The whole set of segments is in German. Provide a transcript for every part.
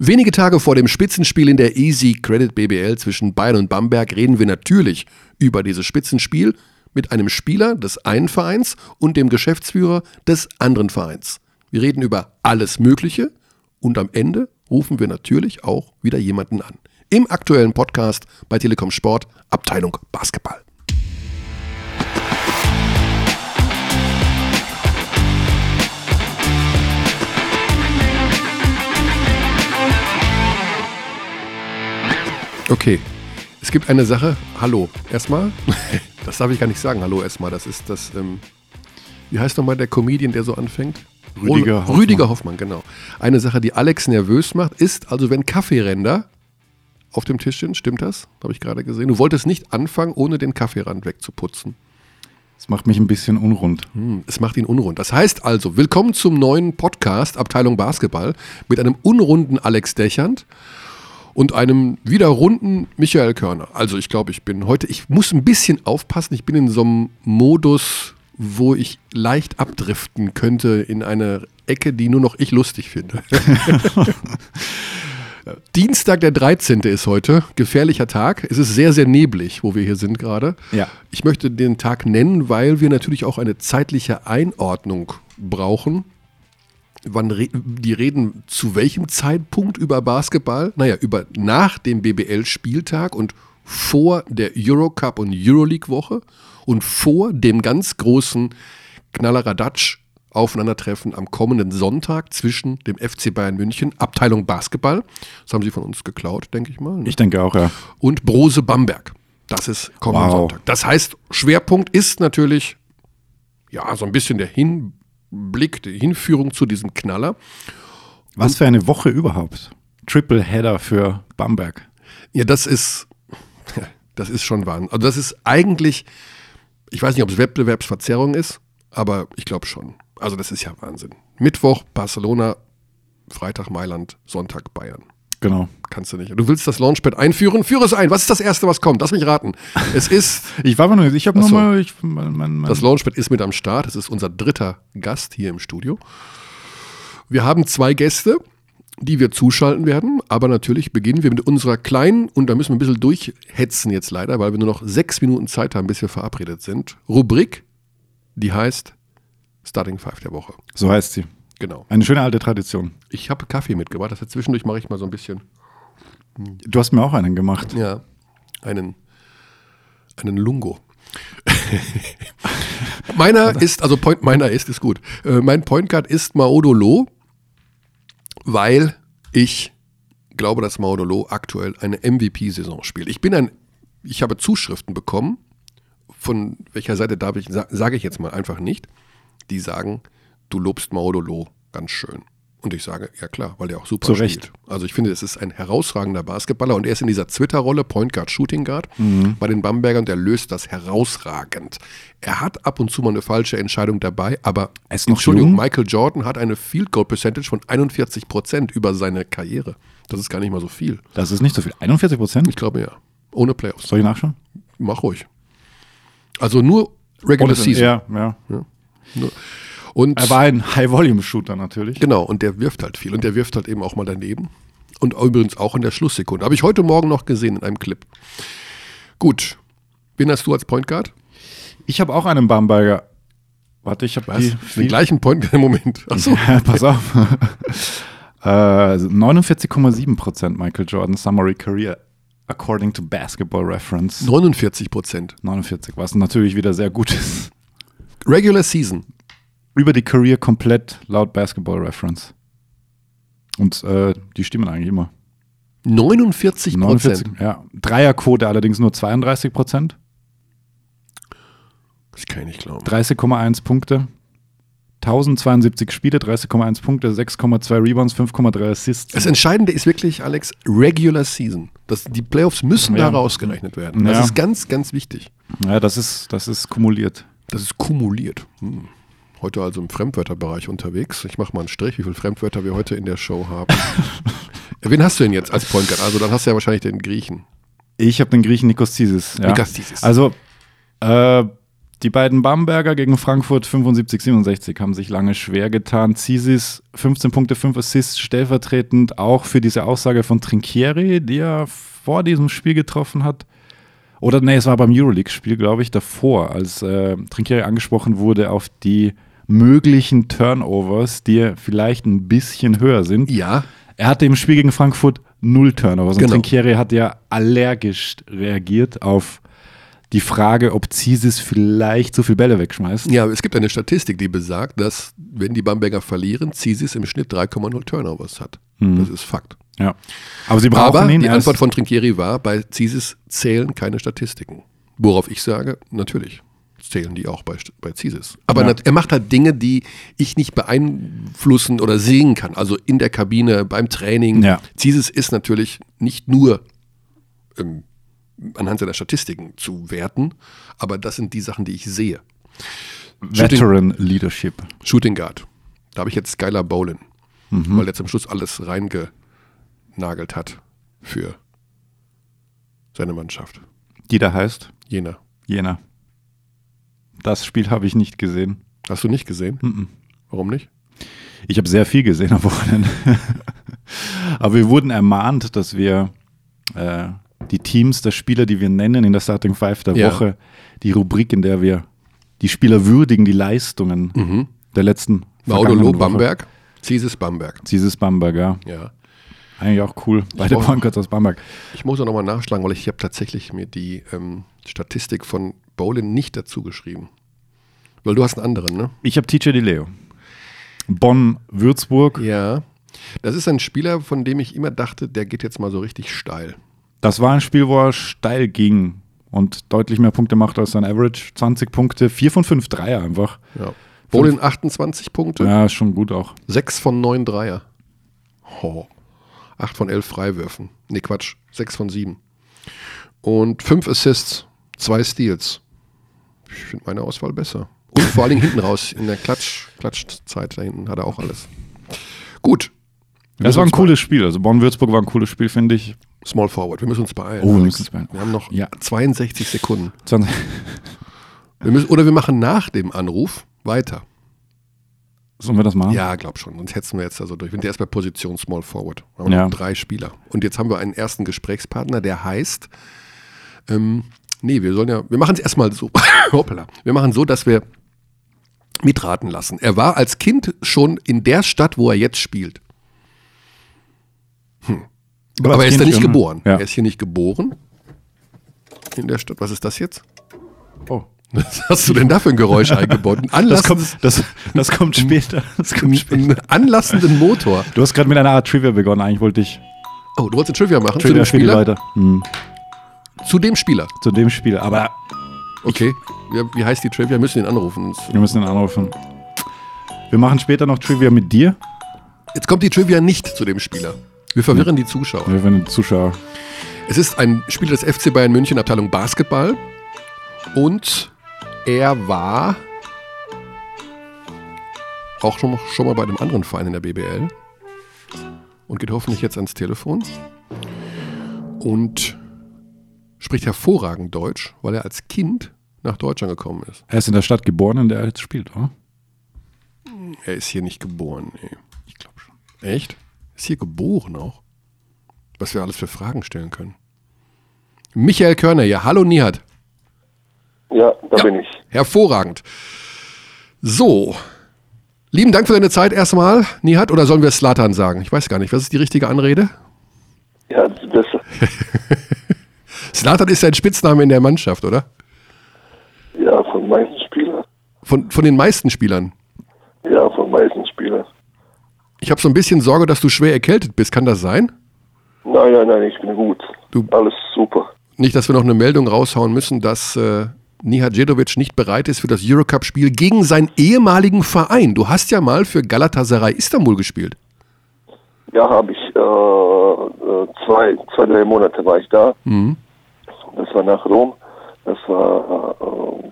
Wenige Tage vor dem Spitzenspiel in der Easy Credit BBL zwischen Bayern und Bamberg reden wir natürlich über dieses Spitzenspiel mit einem Spieler des einen Vereins und dem Geschäftsführer des anderen Vereins. Wir reden über alles Mögliche und am Ende rufen wir natürlich auch wieder jemanden an. Im aktuellen Podcast bei Telekom Sport, Abteilung Basketball. Okay, es gibt eine Sache. Hallo, erstmal. Das darf ich gar nicht sagen. Hallo, erstmal. Das ist das. Ähm, wie heißt nochmal der Comedian, der so anfängt? Rüdiger Hoffmann. Rüdiger Hoffmann, genau. Eine Sache, die Alex nervös macht, ist also, wenn Kaffeeränder auf dem Tisch sind, stimmt das? Habe ich gerade gesehen. Du wolltest nicht anfangen, ohne den Kaffeerand wegzuputzen. Das macht mich ein bisschen unrund. Hm, es macht ihn unrund. Das heißt also, willkommen zum neuen Podcast Abteilung Basketball mit einem unrunden Alex Dächernd und einem wieder runden Michael Körner. Also ich glaube, ich bin heute, ich muss ein bisschen aufpassen. Ich bin in so einem Modus, wo ich leicht abdriften könnte in eine Ecke, die nur noch ich lustig finde. Dienstag, der 13. ist heute. Gefährlicher Tag. Es ist sehr, sehr neblig, wo wir hier sind gerade. Ja. Ich möchte den Tag nennen, weil wir natürlich auch eine zeitliche Einordnung brauchen. Wann re die reden zu welchem Zeitpunkt über Basketball? Naja, über nach dem BBL-Spieltag und vor der Eurocup und Euroleague-Woche und vor dem ganz großen Knalleradatsch Aufeinandertreffen am kommenden Sonntag zwischen dem FC Bayern München, Abteilung Basketball, das haben sie von uns geklaut, denke ich mal, ne? Ich denke auch, ja. und Brose Bamberg. Das ist kommenden Wow. Sonntag. Das heißt, Schwerpunkt ist natürlich ja so ein bisschen der Hinblick, die Hinführung zu diesem Knaller. Was für eine Woche überhaupt. Triple Header für Bamberg. Ja, das ist, das ist schon Wahnsinn. Also das ist eigentlich, ich weiß nicht, ob es Wettbewerbsverzerrung ist, aber ich glaube schon. Also das ist ja Wahnsinn. Mittwoch Barcelona, Freitag Mailand, Sonntag Bayern. Genau. Kannst du nicht. Du willst das Launchpad einführen? Führe es ein. Was ist das Erste, was kommt? Lass mich raten. Es ist, Ich war aber nur, ich habe so. nochmal, mein, mein, das Launchpad ist mit am Start. Es ist unser dritter Gast hier im Studio. Wir haben zwei Gäste, die wir zuschalten werden. Aber natürlich beginnen wir mit unserer kleinen, und da müssen wir ein bisschen durchhetzen jetzt leider, weil wir nur noch sechs Minuten Zeit haben, bis wir verabredet sind. Rubrik, die heißt Starting Five der Woche. so heißt sie. Genau. Eine schöne alte Tradition. Ich habe Kaffee mitgebracht. Das heißt, zwischendurch mache ich mal so ein bisschen. Du hast mir auch einen gemacht. Ja, einen, einen Lungo. meiner ist, also Point, meiner ist, ist gut. Äh, mein Point Guard ist Maodolo, weil ich glaube, dass Maodolo aktuell eine MVP-Saison spielt. Ich bin ein, ich habe Zuschriften bekommen, von welcher Seite darf ich, sa- sage ich jetzt mal einfach nicht, die sagen, du lobst Maodolo ganz schön. Und ich sage, ja klar, weil er auch super Zu spielt. Recht. Also ich finde, es ist ein herausragender Basketballer und er ist in dieser Twitter-Rolle Point Guard, Shooting Guard bei den Bambergern und er löst das herausragend. Er hat ab und zu mal eine falsche Entscheidung dabei, aber Er ist noch Entschuldigung, jung. Michael Jordan hat eine Field Goal Percentage von 41 Prozent über seine Karriere. Das ist gar nicht mal so viel. Das ist nicht so viel. 41 Prozent? Ich glaube ja. Ohne Playoffs. Soll ich nachschauen? Mach ruhig. Also nur Regular Season. Ja, ja. Und Er war ein High-Volume-Shooter natürlich. Genau, und der wirft halt viel. Und der wirft halt eben auch mal daneben. Und übrigens auch in der Schlusssekunde. Habe ich heute Morgen noch gesehen in einem Clip. Gut. Wen hast du als Point Guard? Ich habe auch einen Bamberger. Warte, ich habe die. Den gleichen Point Guard im Moment. Achso. Ja, pass auf. äh, 49,7 Prozent Michael Jordan Summary Career, according to Basketball Reference. 49 Prozent. 49, was natürlich wieder sehr gut ist. Regular Season. Über die Career komplett laut Basketball Reference. Und äh, die stimmen eigentlich immer. 49 Prozent. 49, ja. Dreierquote allerdings nur 32 Prozent. Das kann ich nicht glauben. 30,1 Punkte. 1072 Spiele, 30,1 Punkte, 6,2 Rebounds, 5,3 Assists. Das Entscheidende ist wirklich, Alex, Regular Season. Das, die Playoffs müssen Ja. da rausgerechnet werden. Das Ja. ist ganz, ganz wichtig. Ja, das ist, das ist kumuliert. Das ist kumuliert. Hm. Heute also im Fremdwörterbereich unterwegs. Ich mache mal einen Strich, wie viele Fremdwörter wir heute in der Show haben. Wen hast du denn jetzt als Point Guard? Also dann hast du ja wahrscheinlich den Griechen. Ich habe den Griechen Nikos Zisis. Ja. Nikos Zisis. Also, äh, Die beiden Bamberger gegen Frankfurt 75, 67 haben sich lange schwer getan. Zisis 15 Punkte, 5 Assists, stellvertretend auch für diese Aussage von Trinchieri, die er vor diesem Spiel getroffen hat. Oder nee, es war beim Euroleague-Spiel, glaube ich, davor, als äh, Trinchieri angesprochen wurde auf die möglichen Turnovers, die vielleicht ein bisschen höher sind. Ja. Er hatte im Spiel gegen Frankfurt null Turnovers. Und Genau. Trinchieri hat ja allergisch reagiert auf die Frage, ob Zisis vielleicht zu viel Bälle wegschmeißt. Ja, es gibt eine Statistik, die besagt, dass, wenn die Bamberger verlieren, Zisis im Schnitt 3,0 Turnovers hat. Das ist Fakt. Ja. Aber sie brauchen Aber ihn. die Antwort von Trinkieri war, bei Zisis zählen keine Statistiken. Worauf ich sage, natürlich zählen die auch bei, bei Zisis. Aber Ja. er macht halt Dinge, die ich nicht beeinflussen oder sehen kann. Also in der Kabine, beim Training. Ja. Zisis ist natürlich nicht nur ähm, anhand seiner Statistiken zu werten, aber das sind die Sachen, die ich sehe. Shooting, Veteran Leadership. Shooting Guard. Da habe ich jetzt Skylar Bolin, Mhm. weil der zum Schluss alles reingenagelt hat für seine Mannschaft. Die da heißt Jena. Jena. Das Spiel habe ich nicht gesehen. Hast du nicht gesehen? Warum nicht? Ich habe sehr viel gesehen am Wochenende. Aber wir wurden ermahnt, dass wir äh, die Teams der Spieler, die wir nennen in der Starting Five der Ja. Woche, die Rubrik, in der wir die Spieler würdigen, die Leistungen der letzten Maudolo. Mhm. Bamberg, Zisis Bamberg. Dieses Bamberg, ja. Ja. Eigentlich auch cool. Beide Guards aus Bamberg. Ich muss auch nochmal nachschlagen, weil ich habe tatsächlich mir die ähm, Statistik von Bolin nicht dazu geschrieben. Weil du hast einen anderen, ne? Ich habe TJ DiLeo. Bonn-Würzburg. Ja. Das ist ein Spieler, von dem ich immer dachte, der geht jetzt mal so richtig steil. Das war ein Spiel, wo er steil ging und deutlich mehr Punkte macht als sein Average. 20 Punkte, 4 von 5 Dreier einfach. Ja. Bolin 28 Punkte, Ja, ist schon gut auch. 6 von 9 Dreier. Oh. 8 von 11 Freiwürfen. Nee, Quatsch, 6 von 7. Und 5 Assists, 2 Steals. Ich finde meine Auswahl besser. Und vor allen Dingen hinten raus, in der Klatsch, Klatschzeit da hinten hat er auch alles. Gut. Das war ein cooles Spiel. Also Bonn-Würzburg war ein cooles Spiel, finde ich. Small Forward, wir müssen uns beeilen. Oh, wir Alex. müssen uns beeilen. Wir haben noch Ja. 62 Sekunden. 20. Wir müssen, oder wir machen nach dem Anruf weiter. Sollen wir das machen? Ja, glaub schon. Sonst hetzen wir jetzt also durch. Wir sind erst bei Position Small Forward. Wir haben Ja. drei Spieler. Und jetzt haben wir einen ersten Gesprächspartner, der heißt, ähm, nee, wir sollen ja, wir machen es erstmal so, hoppala, wir machen so, dass wir mitraten lassen. Er war als Kind schon in der Stadt, wo er jetzt spielt. Hm. Aber Aber, er ist da nicht geboren. ja. Er ist hier nicht geboren. In der Stadt. Was ist das jetzt? Oh. Was hast du denn da für ein Geräusch eingebaut? Ein Das, kommt, das, das kommt später. Das kommt später. einen anlassenden Motor. Du hast gerade mit einer Art Trivia begonnen. Eigentlich wollte ich Oh, du wolltest ein Trivia machen Trivia zu dem Spieler? Leute. Hm, Zu dem Spieler. zu dem Spiel. Aber Okay. Ja, wie heißt die Trivia? Wir müssen ihn anrufen. wir müssen ihn anrufen. Wir machen später noch Trivia mit dir. Jetzt kommt die Trivia nicht zu dem Spieler. Wir verwirren die Zuschauer. Wir werden die Zuschauer. Es ist ein Spieler des FC Bayern München, Abteilung Basketball. Und er war auch schon, schon mal bei einem anderen Verein in der BBL. Und geht hoffentlich jetzt ans Telefon. Und spricht hervorragend Deutsch, weil er als Kind nach Deutschland gekommen ist. Er ist in der Stadt geboren, in der er jetzt spielt, oder? Er ist hier nicht geboren, nee. Ich glaube schon. Echt? Ist hier geboren auch? Was wir alles für Fragen stellen können. Michael Körner hier. Hallo Nihat. Ja, da Ja. bin ich. Hervorragend. So. Lieben Dank für deine Zeit erstmal, Nihat. Oder sollen wir Slatan sagen? Ich weiß gar nicht. Was ist die richtige Anrede? Ja, das. Slatan ist ein Spitzname in der Mannschaft, oder? Ja, von meisten Spielern. Von, von den meisten Spielern. Ja, von meisten Spielern. Ich habe so ein bisschen Sorge, dass du schwer erkältet bist. Kann das sein? Nein, nein, nein, ich bin gut. Du- Alles super. Nicht, dass wir noch eine Meldung raushauen müssen, dass äh, Nihat Djedovic nicht bereit ist für das Eurocup-Spiel gegen seinen ehemaligen Verein. Du hast ja mal für Galatasaray Istanbul gespielt. Ja, habe ich äh, äh, zwei, zwei, drei Monate war ich da. Das war nach Rom. Das war äh,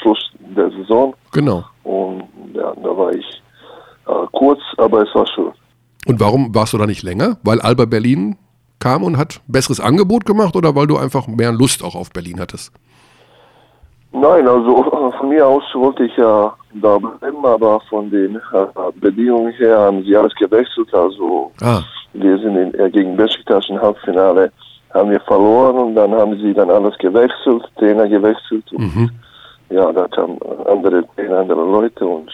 Schluss der Saison. Genau. Und ja, da war ich äh, kurz, aber es war schön. Und warum warst du da nicht länger? Weil Alba Berlin kam und hat besseres Angebot gemacht oder weil du einfach mehr Lust auch auf Berlin hattest? Nein, also von mir aus wollte ich ja da bleiben, aber von den äh, Bedingungen her haben sie alles gewechselt. Also ah. wir sind in, äh, gegen Besiktas im Halbfinale haben wir verloren und dann haben sie dann alles gewechselt, Trainer gewechselt und mhm. ja, da kamen andere Trainer, andere Leute und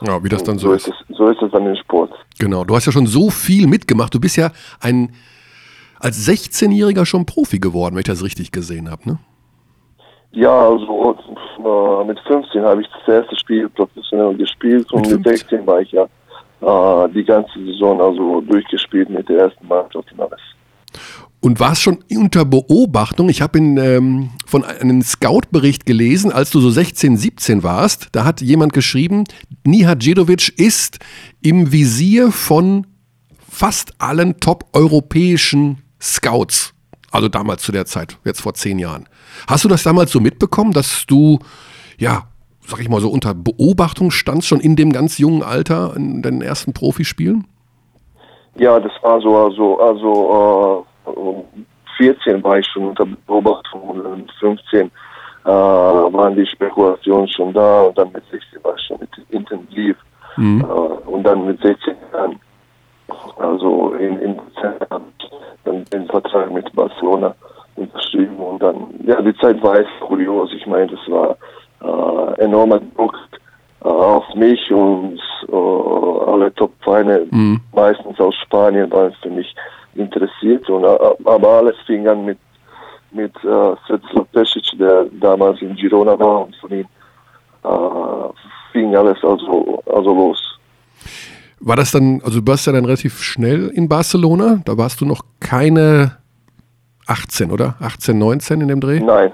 ja, wie das dann so, so ist. ist es, so ist es dann im Sport. Genau, du hast ja schon so viel mitgemacht. Du bist ja ein als 16-Jähriger schon Profi geworden, wenn ich das richtig gesehen habe, ne? Ja, also äh, mit 15 habe ich das erste Spiel professionell gespielt und mit, mit 16 war ich ja äh, die ganze Saison also durchgespielt mit der ersten Mannschaft und alles. Und war es schon unter Beobachtung? Ich habe ähm, von einem Scout-Bericht gelesen, als du so 16, 17 warst. Da hat jemand geschrieben, Nihadjedovic ist im Visier von fast allen top-europäischen Scouts. Also damals zu der Zeit, jetzt vor zehn Jahren. Hast du das damals so mitbekommen, dass du, ja, sag ich mal so, unter Beobachtung standst, schon in dem ganz jungen Alter, in deinen ersten Profispielen? Ja, das war so, also, also äh, 14 war ich schon unter Beobachtung und 15 äh, waren die Spekulationen schon da und dann mit 16 war ich schon mit intensiv mhm. äh, und dann mit 16 Jahren, also in, in dann den Vertrag mit Barcelona unterschrieben und dann, ja, die Zeit war echt kurios. Ich meine, das war äh, enormer Druck äh, auf mich und äh, alle Top-Vereine, mhm. meistens aus Spanien, waren für mich interessiert. Und, äh, aber alles fing an mit, mit äh, Svetlana Pesic, der damals in Girona war und von ihm äh, fing alles also, also los. War das dann, also du warst ja dann relativ schnell in Barcelona, da warst du noch keine 18, oder? 18, 19 in dem Dreh? Nein,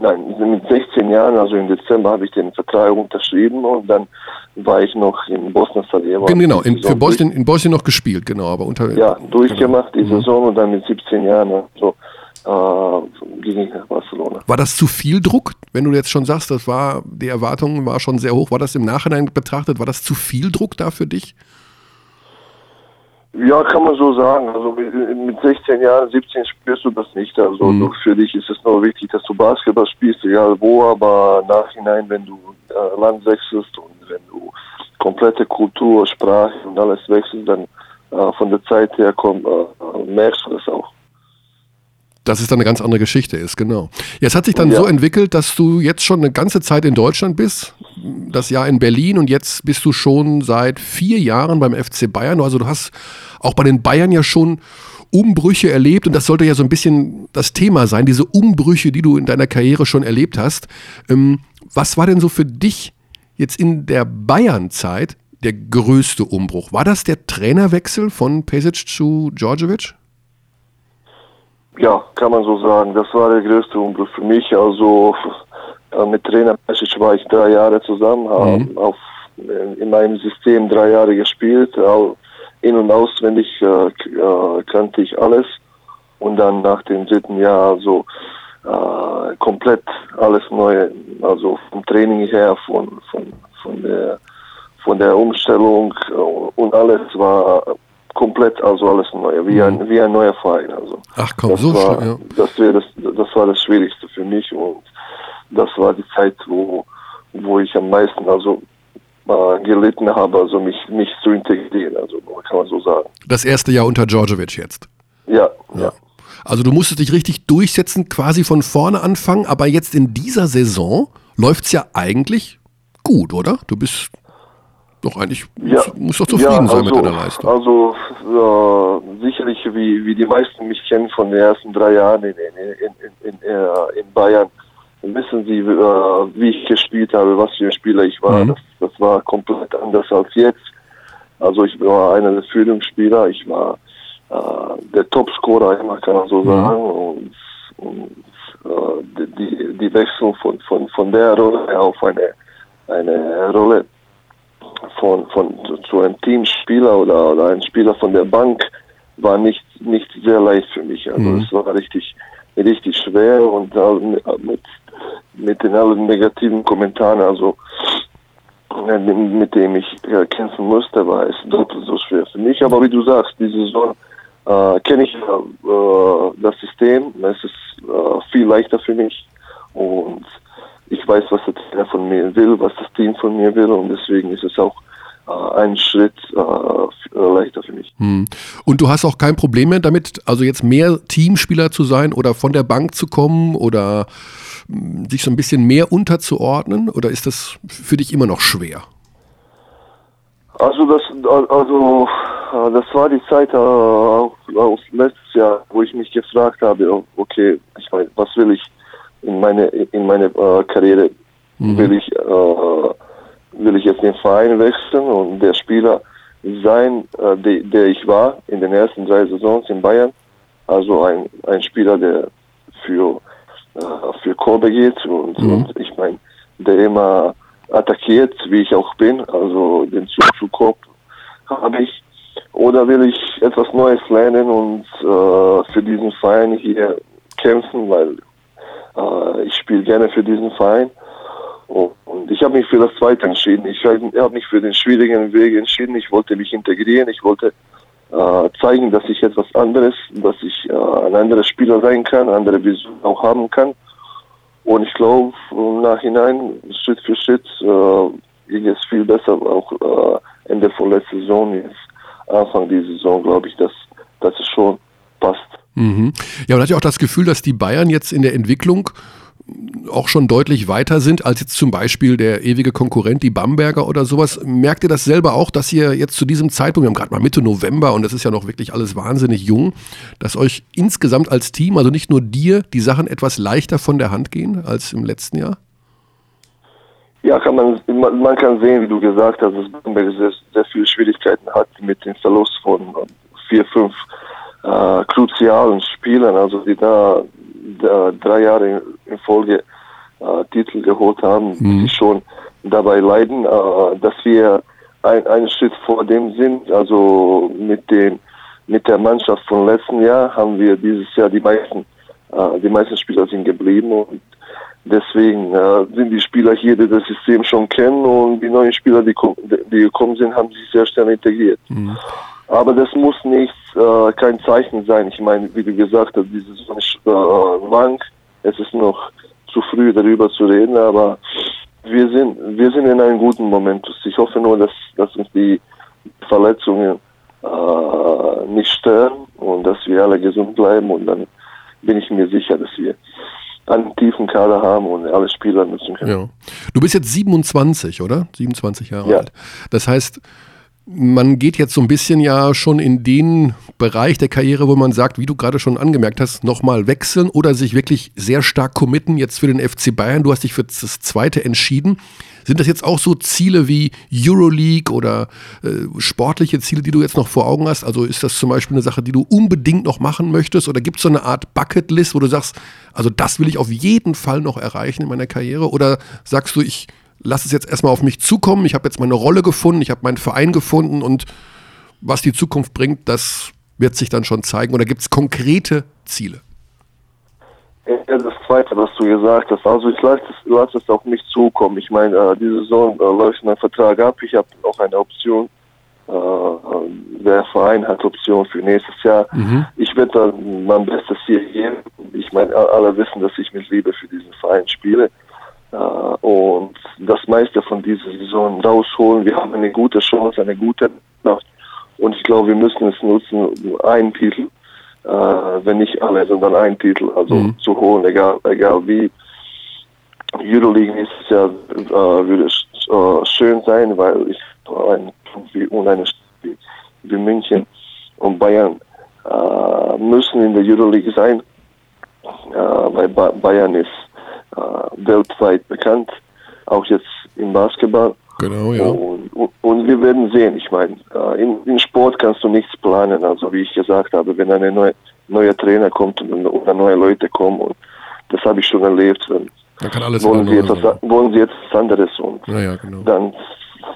nein, mit 16 Jahren, also im Dezember habe ich den Vertrag unterschrieben und dann war ich noch in Bosnien Sarajevo. Genau, in, für Bosnien, in Bosnien noch gespielt, genau, aber unter. Ja, durchgemacht genau. die. Saison und dann mit 17 Jahren so äh, ging ich nach Barcelona. War das zu viel Druck, wenn du jetzt schon sagst, das war, die Erwartung war schon sehr hoch, war das im Nachhinein betrachtet, war das zu viel Druck da für dich? Ja, kann man so sagen. Also mit 16 Jahren, 17 spürst du das nicht. Also mhm. für dich ist es nur wichtig, dass du Basketball spielst, egal wo, aber nachhinein, wenn du äh, Land wechselst und wenn du komplette Kultur, Sprache und alles wechselst, dann äh, von der Zeit her komm, äh, merkst du das auch. Dass es dann eine ganz andere Geschichte ist, genau. Jetzt hat sich dann ja. so entwickelt, dass du jetzt schon eine ganze Zeit in Deutschland bist, das Jahr in Berlin und jetzt bist du schon seit vier Jahren beim FC Bayern. Also du hast auch bei den Bayern ja schon Umbrüche erlebt und das sollte ja so ein bisschen das Thema sein, diese Umbrüche, die du in deiner Karriere schon erlebt hast. Ähm, was war denn so für dich jetzt in der Bayern-Zeit der größte Umbruch? War das der Trainerwechsel von Pesic zu Djordjevic? Ja, kann man so sagen. Das war der größte Umbruch für mich. Also äh, mit Trainer Pesic war ich drei Jahre zusammen, mhm. auf, in meinem System drei Jahre gespielt. In- und auswendig äh, äh, kannte ich alles. Und dann nach dem dritten Jahr so äh, komplett alles neu, also vom Training her, von, von, von, der, von der Umstellung und alles war komplett, also alles neu, wie, ein, mhm. wie ein neuer Verein. Also. Ach komm, das so war, schön, ja. das, das, das war das Schwierigste für mich und das war die Zeit, wo, wo ich am meisten also äh, gelitten habe, also mich, mich zu integrieren, also kann man so sagen. Das erste Jahr unter Djordjevic jetzt? Ja, ja. ja. Also du musstest dich richtig durchsetzen, quasi von vorne anfangen, aber jetzt in dieser Saison läuft es ja eigentlich gut, oder? Du bist doch eigentlich ja, muss, doch zufrieden ja, also, sein mit also, deiner Leistung. Also äh, sicherlich, wie, wie die meisten mich kennen von den ersten drei Jahren in, in, in, in, äh, in Bayern, wissen sie, äh, wie ich gespielt habe, was für ein Spieler ich war. Mhm. Das, das war komplett anders als jetzt. Also ich war einer der Führungsspieler, ich war äh, der Topscorer, immer kann man so mhm. sagen. Und, und äh, die, die Wechsel von, von, von der Rolle auf eine, eine Rolle von, von zu einem Teamspieler oder, oder ein Spieler von der Bank war nicht, nicht sehr leicht für mich. Also mhm. es war richtig, richtig schwer und mit, mit den allen negativen Kommentaren, also mit dem ich äh, kämpfen musste, war es doppelt so schwer für mich. Aber wie du sagst, diese Saison äh, kenne ich äh, das System, es ist äh, viel leichter für mich und ich weiß, was der Trainer von mir will, was das Team von mir will und deswegen ist es auch äh, ein Schritt äh, leichter für mich. Hm. Und du hast auch kein Problem mehr damit, also jetzt mehr Teamspieler zu sein oder von der Bank zu kommen oder hm, sich so ein bisschen mehr unterzuordnen oder ist das für dich immer noch schwer? Also das, also äh, das war die Zeit äh, auch, letztes Jahr, wo ich mich gefragt habe, okay, ich meine, was will ich in meine in meine äh, Karriere? Mhm. Will ich äh, will ich jetzt den Verein wechseln und der Spieler sein, äh, de, der ich war in den ersten drei Saisons in Bayern. Also ein, ein Spieler, der für, äh, für Korbe geht und, mhm. und ich meine, der immer attackiert, wie ich auch bin, also den Zug zu Korb habe ich. Oder will ich etwas Neues lernen und äh, für diesen Verein hier kämpfen, weil äh, ich spiele gerne für diesen Verein. Und ich habe mich für das Zweite entschieden. Ich habe mich für den schwierigen Weg entschieden. Ich wollte mich integrieren. Ich wollte äh, zeigen, dass ich etwas anderes, dass ich äh, ein anderer Spieler sein kann, andere Vision auch haben kann. Und ich glaube, im Nachhinein, Schritt für Schritt, äh, ging es viel besser. Auch äh, Ende von letzter Saison, jetzt Anfang dieser Saison, glaube ich, dass, dass es schon passt. Mhm. Ja, man hat ja auch das Gefühl, dass die Bayern jetzt in der Entwicklung auch schon deutlich weiter sind als jetzt zum Beispiel der ewige Konkurrent, die Bamberger oder sowas. Merkt ihr das selber auch, dass ihr jetzt zu diesem Zeitpunkt, wir haben gerade mal Mitte November und das ist ja noch wirklich alles wahnsinnig jung, dass euch insgesamt als Team, also nicht nur dir, die Sachen etwas leichter von der Hand gehen als im letzten Jahr? Ja, kann man, man kann sehen, wie du gesagt hast, dass Bamberg sehr, sehr viele Schwierigkeiten hat mit dem Verlust von vier, fünf äh, kruzialen Spielern, also die da drei Jahre in Folge äh, Titel geholt haben, mhm. die schon dabei leiden, äh, dass wir ein, einen Schritt vor dem sind. Also mit den mit der Mannschaft von letzten Jahr haben wir dieses Jahr die meisten äh, die meisten Spieler sind geblieben und deswegen äh, sind die Spieler hier, die das System schon kennen und die neuen Spieler, die, die gekommen sind, haben sich sehr schnell integriert. Mhm. Aber das muss nicht äh, kein Zeichen sein. Ich meine, wie du gesagt hast, diese Saison ist äh, lang. Es ist noch zu früh darüber zu reden, aber wir sind wir sind in einem guten Moment. Ich hoffe nur, dass, dass uns die Verletzungen äh, nicht stören und dass wir alle gesund bleiben und dann bin ich mir sicher, dass wir einen tiefen Kader haben und alle Spieler nutzen können. Ja. Du bist jetzt 27, oder? 27 Jahre ja. alt. Das heißt, man geht jetzt so ein bisschen ja schon in den Bereich der Karriere, wo man sagt, wie du gerade schon angemerkt hast, nochmal wechseln oder sich wirklich sehr stark committen jetzt für den FC Bayern. Du hast dich für das zweite entschieden. Sind das jetzt auch so Ziele wie Euroleague oder äh, sportliche Ziele, die du jetzt noch vor Augen hast? Also ist das zum Beispiel eine Sache, die du unbedingt noch machen möchtest? Oder gibt es so eine Art Bucketlist, wo du sagst, also das will ich auf jeden Fall noch erreichen in meiner Karriere? Oder sagst du, ich lass es jetzt erstmal auf mich zukommen. Ich habe jetzt meine Rolle gefunden, ich habe meinen Verein gefunden und was die Zukunft bringt, das wird sich dann schon zeigen. Oder gibt es konkrete Ziele? Ja, das Zweite, was du gesagt hast. Also ich lasse es, lass es auf mich zukommen. Ich meine, äh, diese Saison äh, läuft mein Vertrag ab. Ich habe auch eine Option. Äh, der Verein hat Option für nächstes Jahr. Mhm. Ich werde dann mein Bestes hier geben. Ich meine, alle wissen, dass ich mit Liebe für diesen Verein spiele. Äh, und das meiste von dieser Saison rausholen. Wir haben eine gute Chance, eine gute Nacht. Und ich glaube, wir müssen es nutzen, einen Titel, äh, wenn nicht alle, sondern einen Titel, also mhm. zu holen, egal, egal wie. Euroleague nächstes Jahr äh, würde schön sein, weil ich ein wie und eine Stadt wie München und Bayern müssen in der Euroleague sein, weil ba Bayern ist weltweit bekannt, auch jetzt im Basketball. Genau, ja. Und, und, und wir werden sehen. Ich meine, äh, in, in, Sport kannst du nichts planen. Also wie ich gesagt habe, wenn ein neue, neuer Trainer kommt und, oder neue Leute kommen, und das habe ich schon erlebt, dann, dann kann alles wollen, sie etwas, wollen sie etwas anderes und ja, ja, genau. dann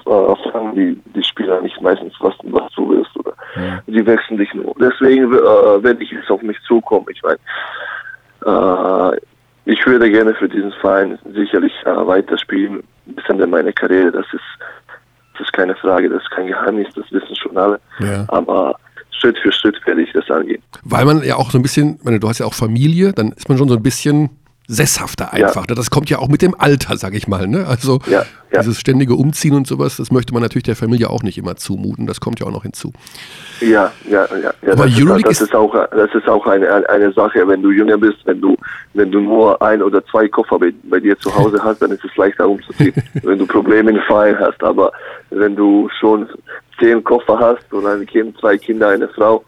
äh, fragen die, die Spieler nicht meistens, was, was du willst. Oder ja. Sie wechseln dich nur. Deswegen äh, werde ich jetzt auf mich zukommen. Ich meine, äh, ich würde gerne für diesen Verein sicherlich äh, weiterspielen bis Ende meiner Karriere. Das ist, das ist keine Frage, das ist kein Geheimnis, das wissen schon alle. Ja. Aber Schritt für Schritt werde ich das angehen. Weil man ja auch so ein bisschen, meine, du hast ja auch Familie, dann ist man schon so ein bisschen sesshafter einfach. Ja. Das kommt ja auch mit dem Alter, sag ich mal. Ne? Also ja, ja. dieses ständige Umziehen und sowas, das möchte man natürlich der Familie auch nicht immer zumuten. Das kommt ja auch noch hinzu. Ja, ja, ja. Aber das, Euroleague ist, das ist auch, das ist auch eine, eine Sache, wenn du jünger bist, wenn du, wenn du nur ein oder zwei Koffer bei, bei dir zu Hause hast, dann ist es leichter umzuziehen, wenn du Probleme in Verein hast. Aber wenn du schon zehn Koffer hast und ein Kind, zwei Kinder, eine Frau,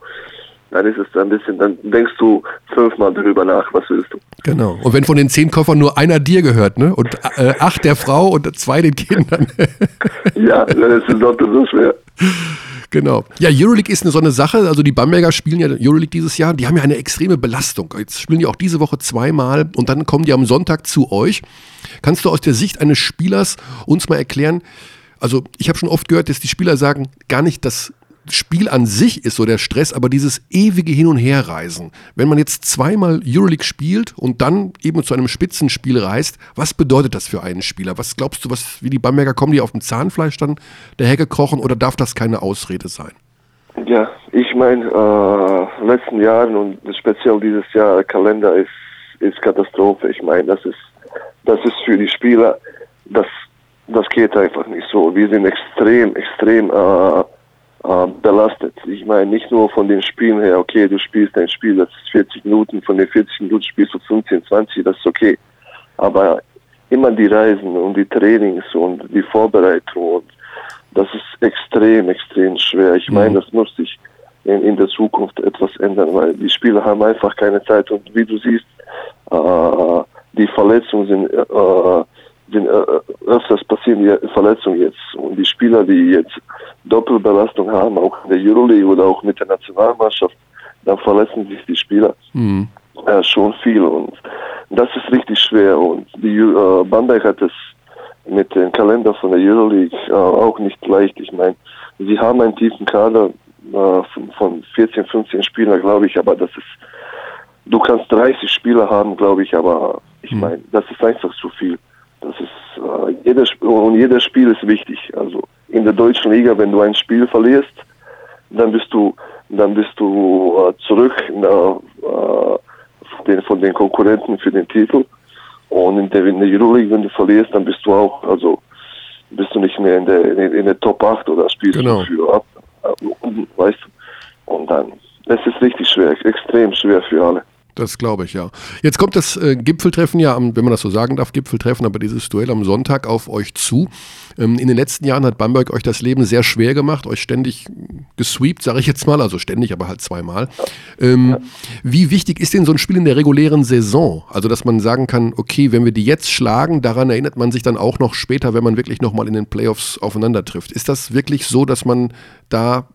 dann ist es ein bisschen, dann denkst du fünfmal drüber nach, was willst du. Genau. Und wenn von den zehn Koffern nur einer dir gehört, ne? Und äh, acht der Frau und zwei den Kindern. ja, dann ist es doppelt so schwer. Genau. Ja, Euroleague ist eine so eine Sache. Also die Bamberger spielen ja Euroleague dieses Jahr. Die haben ja eine extreme Belastung. Jetzt spielen die auch diese Woche zweimal und dann kommen die am Sonntag zu euch. Kannst du aus der Sicht eines Spielers uns mal erklären, also ich habe schon oft gehört, dass die Spieler sagen, gar nicht das Spiel an sich ist so der Stress, aber dieses ewige Hin- und Herreisen. Wenn man jetzt zweimal Euroleague spielt und dann eben zu einem Spitzenspiel reist, was bedeutet das für einen Spieler? Was glaubst du, was wie die Bamberger kommen, die auf dem Zahnfleisch dann dahergekrochen oder darf das keine Ausrede sein? Ja, ich meine, äh, letzten Jahren und speziell dieses Jahr Kalender ist, ist Katastrophe. Ich meine, das ist, das ist für die Spieler, das das geht einfach nicht so. Wir sind extrem, extrem äh, äh, belastet. Ich meine, nicht nur von den Spielen her, okay, du spielst ein Spiel, das ist 40 Minuten, von den 40 Minuten spielst du 15, 20, das ist okay. Aber immer die Reisen und die Trainings und die Vorbereitung und das ist extrem, extrem schwer. Ich meine, mhm. das muss sich in, in, der Zukunft etwas ändern, weil die Spieler haben einfach keine Zeit und wie du siehst, äh, die Verletzungen sind äh, sind äh, öfters passieren die Verletzungen jetzt. Und die Spieler, die jetzt Doppelbelastung haben, auch in der Euroleague oder auch mit der Nationalmannschaft, dann verletzen sich die Spieler mhm. äh, schon viel. Und das ist richtig schwer. Und die äh, Bamberg hat es mit dem Kalender von der Euroleague äh, auch nicht leicht. Ich meine, sie haben einen tiefen Kader äh, von 14, 15 Spielern, glaube ich, aber das ist, du kannst 30 Spieler haben, glaube ich, aber ich mhm. meine, das ist einfach zu viel. Das ist äh, jedes und jedes Spiel ist wichtig. Also in der deutschen Liga, wenn du ein Spiel verlierst, dann bist du dann bist du äh, zurück der, äh, von, den, von den Konkurrenten für den Titel. Und in der, in der Euroleague, wenn du verlierst, dann bist du auch, also bist du nicht mehr in der, in, in der Top 8 oder spielst genau. du für ab. Äh, weißt du? Und dann, es ist richtig schwer, extrem schwer für alle. Das glaube ich, ja. Jetzt kommt das äh, Gipfeltreffen ja, am, wenn man das so sagen darf, Gipfeltreffen, aber dieses Duell am Sonntag auf euch zu. Ähm, in den letzten Jahren hat Bamberg euch das Leben sehr schwer gemacht, euch ständig gesweept, sage ich jetzt mal, also ständig, aber halt zweimal. Ähm, ja. Wie wichtig ist denn so ein Spiel in der regulären Saison? Also, dass man sagen kann, okay, wenn wir die jetzt schlagen, daran erinnert man sich dann auch noch später, wenn man wirklich nochmal in den Playoffs aufeinander trifft. Ist das wirklich so, dass man da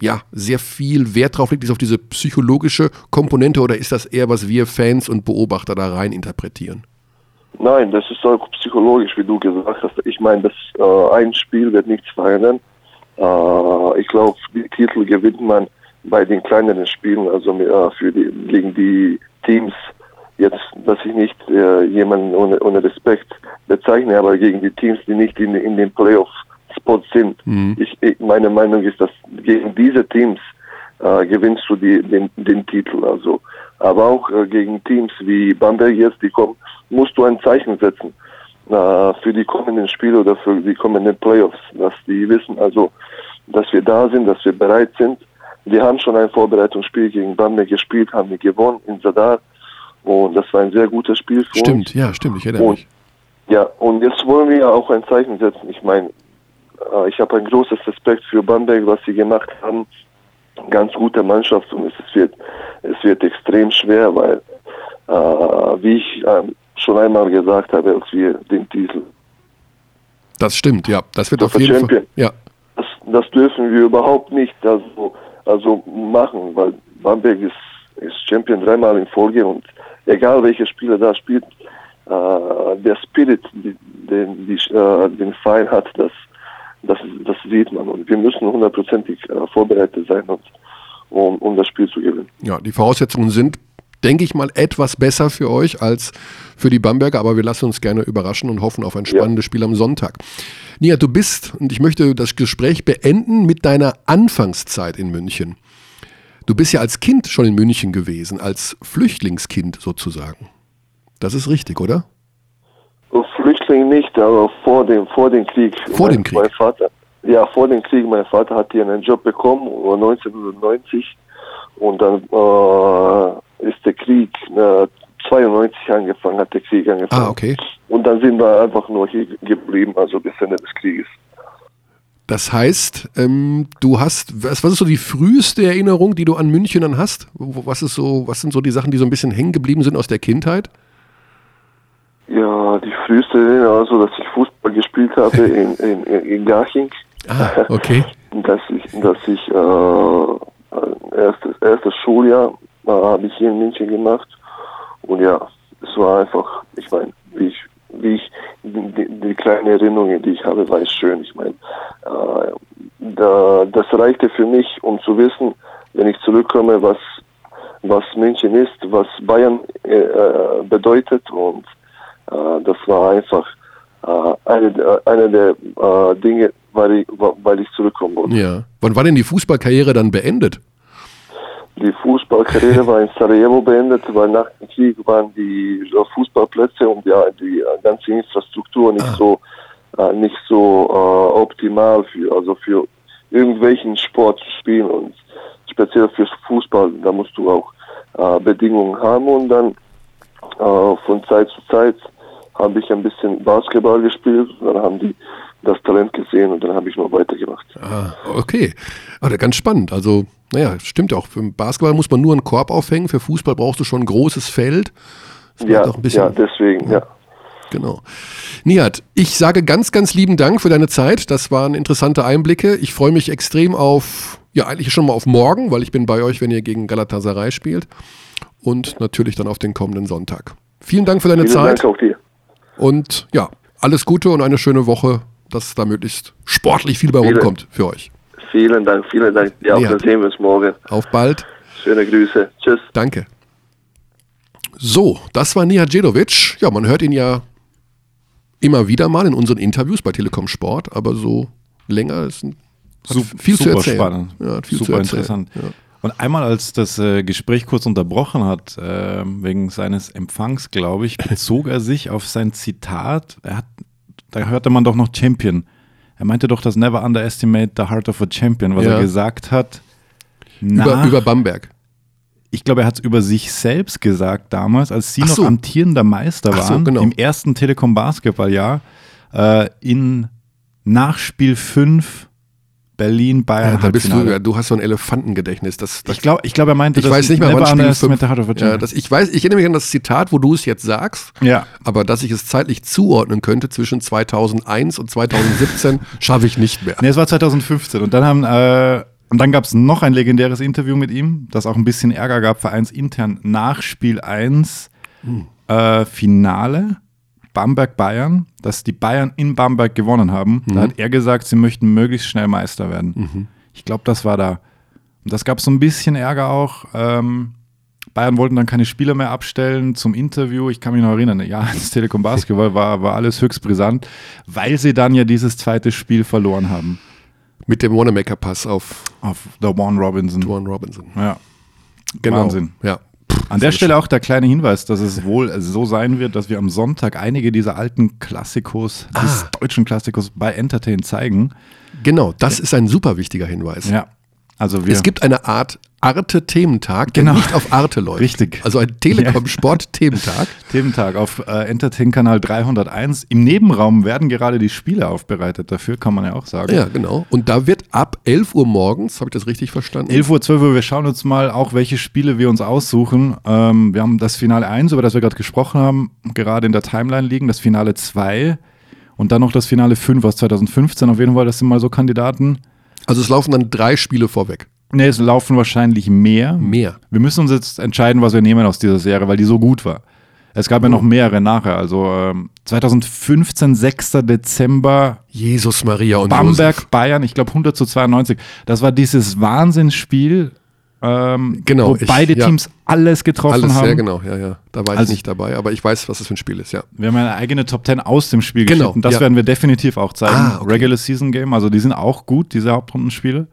ja, sehr viel Wert drauf legt, ist auf diese psychologische Komponente oder ist das eher, was wir Fans und Beobachter da rein interpretieren? Nein, das ist auch psychologisch, wie du gesagt hast. Ich meine, das äh, ein Spiel wird nichts verändern. Äh, ich glaube, die Titel gewinnt man bei den kleineren Spielen, also äh, für die, gegen die Teams. Jetzt, dass ich nicht äh, jemanden ohne, ohne Respekt bezeichne, aber gegen die Teams, die nicht in, in den Playoffs Spots sind. Mhm. Ich, meine Meinung ist, dass gegen diese Teams äh, gewinnst du die, den, den Titel. Also, aber auch äh, gegen Teams wie Bamberg jetzt, die kommen, musst du ein Zeichen setzen äh, für die kommenden Spiele oder für die kommenden Playoffs, dass die wissen, also, dass wir da sind, dass wir bereit sind. Wir haben schon ein Vorbereitungsspiel gegen Bamberg gespielt, haben wir gewonnen in Sadar. Und das war ein sehr gutes Spiel für stimmt, uns. Stimmt, ja, stimmt, ich erinnere mich. Ja, und jetzt wollen wir ja auch ein Zeichen setzen. Ich meine, äh, ich habe ein großes Respekt für Bamberg, was sie gemacht haben. Ganz gute Mannschaft und es wird, es wird extrem schwer, weil, äh, wie ich äh, schon einmal gesagt habe, als wir den Titel. Das stimmt, ja. Das wird auf jeden Champion. Fall. Ja. Das, das, dürfen wir überhaupt nicht also, also machen, weil Bamberg ist, ist Champion dreimal in Folge und egal welcher Spieler da spielt, äh, der Spirit, den, die, äh, den Verein hat, das das, das sieht man. Und wir müssen hundertprozentig äh, vorbereitet sein, und, um, um das Spiel zu gewinnen. Ja, die Voraussetzungen sind, denke ich mal, etwas besser für euch als für die Bamberger, aber wir lassen uns gerne überraschen und hoffen auf ein spannendes ja. Spiel am Sonntag. Nia, du bist, und ich möchte das Gespräch beenden mit deiner Anfangszeit in München. Du bist ja als Kind schon in München gewesen, als Flüchtlingskind sozusagen. Das ist richtig, oder? Flüchtling nicht, aber vor dem, vor dem Krieg. Vor dem Krieg? Mein Vater, ja, vor dem Krieg. Mein Vater hat hier einen Job bekommen, 1990. Und dann äh, ist der Krieg, äh, 92 angefangen, hat der Krieg angefangen. Ah, okay. Und dann sind wir einfach nur hier geblieben, also bis Ende des Krieges. Das heißt, ähm, du hast, was, was ist so die früheste Erinnerung, die du an München dann hast? Was ist so, was sind so die Sachen, die so ein bisschen hängen geblieben sind aus der Kindheit? Ja, die früheste Erinnerung, also, dass ich Fußball gespielt habe in, in, in, in Garching. Ah, okay. dass ich, dass ich äh, erstes, erstes Schuljahr äh, habe ich hier in München gemacht und ja, es war einfach, ich meine, wie ich, wie ich die, die kleinen Erinnerungen, die ich habe, war es schön. Ich meine, äh, da, das reichte für mich, um zu wissen, wenn ich zurückkomme, was was München ist, was Bayern äh, äh, bedeutet und äh, das war einfach äh, eine, der- eine der äh, Dinge, weil ich, weil ich zurückkommen wollte. Ja. Wann war denn die Fußballkarriere dann beendet? Die Fußballkarriere war in Sarajevo beendet, weil nach dem Krieg waren die äh, Fußballplätze und ja, die äh, ganze Infrastruktur nicht Ah. so äh, nicht so äh, optimal für also für irgendwelchen Sport zu spielen und speziell fürs Fußball, da musst du auch äh, Bedingungen haben und dann äh, von Zeit zu Zeit habe ich ein bisschen Basketball gespielt, dann haben die das Talent gesehen und dann habe ich noch weitergemacht. Ah, okay. Ah, ganz spannend. Also, naja, stimmt auch. Für Basketball muss man nur einen Korb aufhängen. Für Fußball brauchst du schon ein großes Feld. Ja, bisschen, ja, deswegen, ja. Genau. Nihat, ich sage ganz, ganz lieben Dank für deine Zeit. Das waren interessante Einblicke. Ich freue mich extrem auf, ja, eigentlich schon mal auf morgen, weil ich bin bei euch, wenn ihr gegen Galatasaray spielt. Und natürlich dann auf den kommenden Sonntag. Vielen Dank für deine Vielen Zeit. Dank auch dir. Und ja, alles Gute und eine schöne Woche, dass da möglichst sportlich viel bei Vielen- rumkommt für euch. Vielen Dank, vielen Dank. Ja, Ja. dann sehen wir uns morgen. Auf bald. Schöne Grüße. Tschüss. Danke. So, das war Nihat Djedovic. Ja, man hört ihn ja immer wieder mal in unseren Interviews bei Telekom Sport, aber so länger ist ein, hat Sup- viel zu super erzählen. spannend. Ja, hat viel super zu erzählen. interessant. Ja. Und einmal, als das äh, Gespräch kurz unterbrochen hat, äh, wegen seines Empfangs, glaube ich, bezog er sich auf sein Zitat. Er hat, da hörte man doch noch Champion. Er meinte doch das Never underestimate the heart of a champion, was Ja. er gesagt hat. Über, nach- über Bamberg. ich glaube, er hat es über sich selbst gesagt damals, als sie Ach noch so. amtierender Meister Ach so, waren, genau. im ersten Telekom Basketballjahr, äh, in Nachspiel 5 Berlin Bayern Ja, da bist du, du hast so ein Elefantengedächtnis. Das, das, Ich glaube, ich glaub, er meinte, ich das weiß nicht mehr, wann Spiel underestimate 5. the heart of Ja, das, ich weiß, ich erinnere mich an das Zitat, wo du es jetzt sagst. Ja. Aber dass ich es zeitlich zuordnen könnte zwischen 2001 und 2017, schaffe ich nicht mehr. Nee, es war 2015 und dann haben äh, und dann gab es noch ein legendäres Interview mit ihm, das auch ein bisschen Ärger gab, vereinsintern nach Spiel 1 Hm. äh, Finale Bamberg Bayern, dass die Bayern in Bamberg gewonnen haben. Mhm. Da hat er gesagt, sie möchten möglichst schnell Meister werden. Ich glaube, das war da. Und das gab so ein bisschen Ärger auch. Ähm, Bayern wollten dann keine Spieler mehr abstellen zum Interview. Ich kann mich noch erinnern, ja, das Telekom Basketball war, war alles höchst brisant, weil sie dann ja dieses zweite Spiel verloren haben. Mit dem Wanamaker-Pass auf Auf The One Robinson. Duan Robinson. Ja. Genau. Wahnsinn. Ja. An der Stelle auch der kleine Hinweis, dass es wohl so sein wird, dass wir am Sonntag einige dieser alten Klassikos, des deutschen Klassikos bei Entertain zeigen. Genau, das ist ein super wichtiger Hinweis. Ja. Also wir Es gibt eine Art Arte-Thementag, der Genau. nicht auf Arte läuft. Richtig. Also ein Telekom-Sport-Thementag. Thementag auf äh, Entertain-Kanal 301. Im Nebenraum werden gerade die Spiele aufbereitet. Dafür kann man ja auch sagen. Ja, genau. Und da wird ab 11 Uhr morgens, habe ich das richtig verstanden? 11 Uhr, 12 Uhr, wir schauen uns mal auch, welche Spiele wir uns aussuchen. Ähm, wir haben das Finale 1, über das wir gerade gesprochen haben, gerade in der Timeline liegen, das Finale 2 und dann noch das Finale 5 aus 2015. Auf jeden Fall, das sind mal so Kandidaten. Also es laufen dann drei Spiele vorweg. Ne, es laufen wahrscheinlich mehr. Mehr. Wir müssen uns jetzt entscheiden, was wir nehmen aus dieser Serie, weil die so gut war. Es gab ja noch mehrere nachher. Also ähm, 2015, 6. Dezember, Jesus Maria und Bamberg, Josef. Bayern, ich glaube 100 zu 92. Das war dieses Wahnsinnsspiel, ähm, Genau, wo ich- beide ja. Teams alles getroffen Alles, haben. ja genau, ja, ja. Da war ich Also- nicht dabei, aber ich weiß, was das für ein Spiel ist, ja. Wir haben eine eigene Top 10 aus dem Spiel Genau, geschnitten. Das ja. werden wir definitiv auch zeigen. Ah, okay. Regular Season Game, also die sind auch gut, diese Hauptrundenspiele.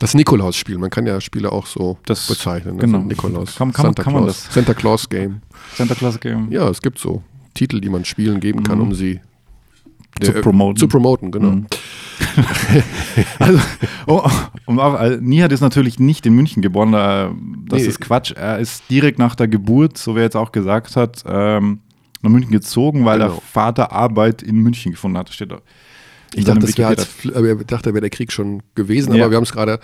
Das Nikolaus-Spiel, man kann ja Spiele auch so Das- bezeichnen. genau. Also Nikolaus, Kann- kann Santa kann man Claus, das? Santa Claus Game. Santa Claus Game Ja, es gibt so Titel, die man Spielen geben kann, Mhm. um sie zu äh, promoten. Zu promoten, genau. Mhm. Also, oh, und auch, äh, Nihat ist natürlich nicht in München geboren, äh, das Nee. ist Quatsch. Er ist direkt nach der Geburt, so wie er jetzt auch gesagt hat, ähm, nach München gezogen, weil der Genau. Vater Arbeit in München gefunden hat. Das steht da. In Ich dachte, das wäre halt, ich dachte, wäre der Krieg schon gewesen, Ja. aber wir haben es gerade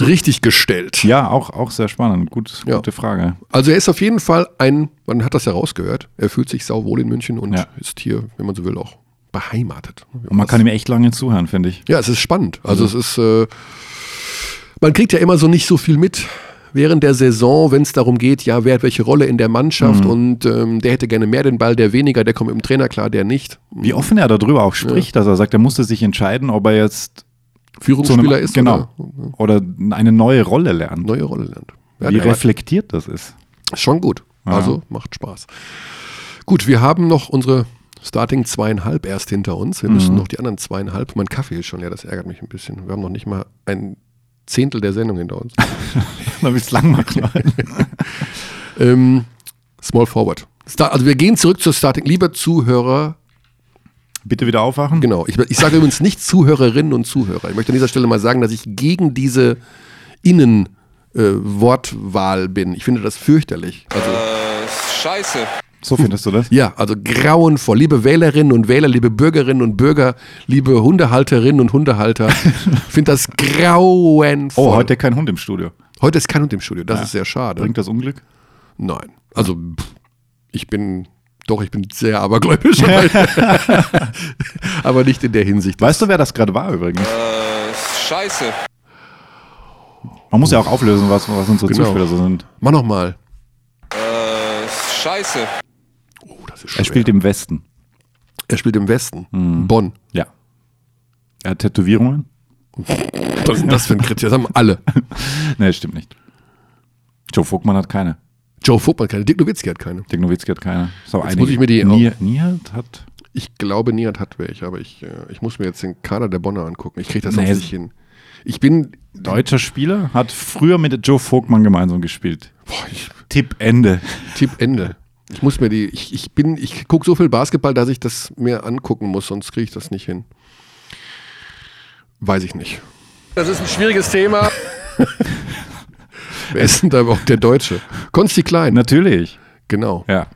richtig gestellt. Ja, auch, auch sehr spannend. Gut, Ja. Gute Frage. Also er ist auf jeden Fall ein, man hat das ja rausgehört, er fühlt sich sauwohl in München und Ja. ist hier, wenn man so will, auch beheimatet. Und man kann ihm echt lange zuhören, finde ich. Ja, es ist spannend. Also es ist, äh, man kriegt ja immer so nicht so viel mit während der Saison, wenn es darum geht, ja, wer hat welche Rolle in der Mannschaft Mhm. und ähm, der hätte gerne mehr den Ball, der weniger, der kommt mit dem Trainer klar, der nicht. Wie offen er darüber auch spricht, dass er sagt, er musste sich entscheiden, ob er jetzt Führungsspieler einem, ist genau, oder oder eine neue Rolle lernt. neue Rolle lernt. Ja, Wie reflektiert das ist. Schon gut. Ja. Also macht Spaß. Gut, wir haben noch unsere Starting zweieinhalb erst hinter uns. Wir müssen Mhm. noch die anderen zweieinhalb. Mein Kaffee ist schon, ja, das ärgert mich ein bisschen. Wir haben noch nicht mal ein Zehntel der Sendung hinter uns. Da willst lang machen. ähm, small Forward. Star also wir gehen zurück zur Starting. Lieber Zuhörer, Bitte wieder aufwachen. genau. Ich, ich sage übrigens nicht Zuhörerinnen und Zuhörer. Ich möchte an dieser Stelle mal sagen, dass ich gegen diese Innen-Wortwahl bin. Ich finde das fürchterlich. Also, Scheiße. So findest du das? Ja, also grauenvoll. Liebe Wählerinnen und Wähler, liebe Bürgerinnen und Bürger, liebe Hundehalterinnen und Hundehalter, ich finde das grauenvoll. Oh, heute kein Hund im Studio. Heute ist kein Hund im Studio, das Ja. ist sehr schade. Bringt das Unglück? Nein, also pff, ich bin, doch, ich bin sehr abergläubisch, aber, aber nicht in der Hinsicht. Weißt du, wer das gerade war übrigens? Äh, Scheiße. Man muss ja auch auflösen, was, was unsere Genau. Zuspieler so sind. Mach nochmal. Äh, Scheiße. Das ist Er spielt im Westen. er spielt im Westen, Bonn. Ja. Er hat Tätowierungen? Was ist denn das für ein Kriterium? Das haben alle. Nee, stimmt nicht. Joe Vogtmann hat keine. Joe Vogtmann keine, Dick Nowitzki hat keine. Dirk Nowitzki hat keine. So Jetzt muss ich mir die Nie, Nihat hat. Ich glaube, Nihat hat welche, aber ich, äh, ich muss mir jetzt den Kader der Bonner angucken. Ich kriege das Nee, nicht hin. Ich bin, Deutscher Spieler hat früher mit Joe Vogtmann gemeinsam gespielt. boah, ich, Tipp Ende. Tipp Ende. Ich muss mir die, ich, ich bin, ich gucke so viel Basketball, dass ich das mir angucken muss, sonst kriege ich das nicht hin. Weiß ich nicht. Das ist ein schwieriges Thema. Wer ist denn da überhaupt der Deutsche? Konsti Klein. Natürlich. Genau. Ja.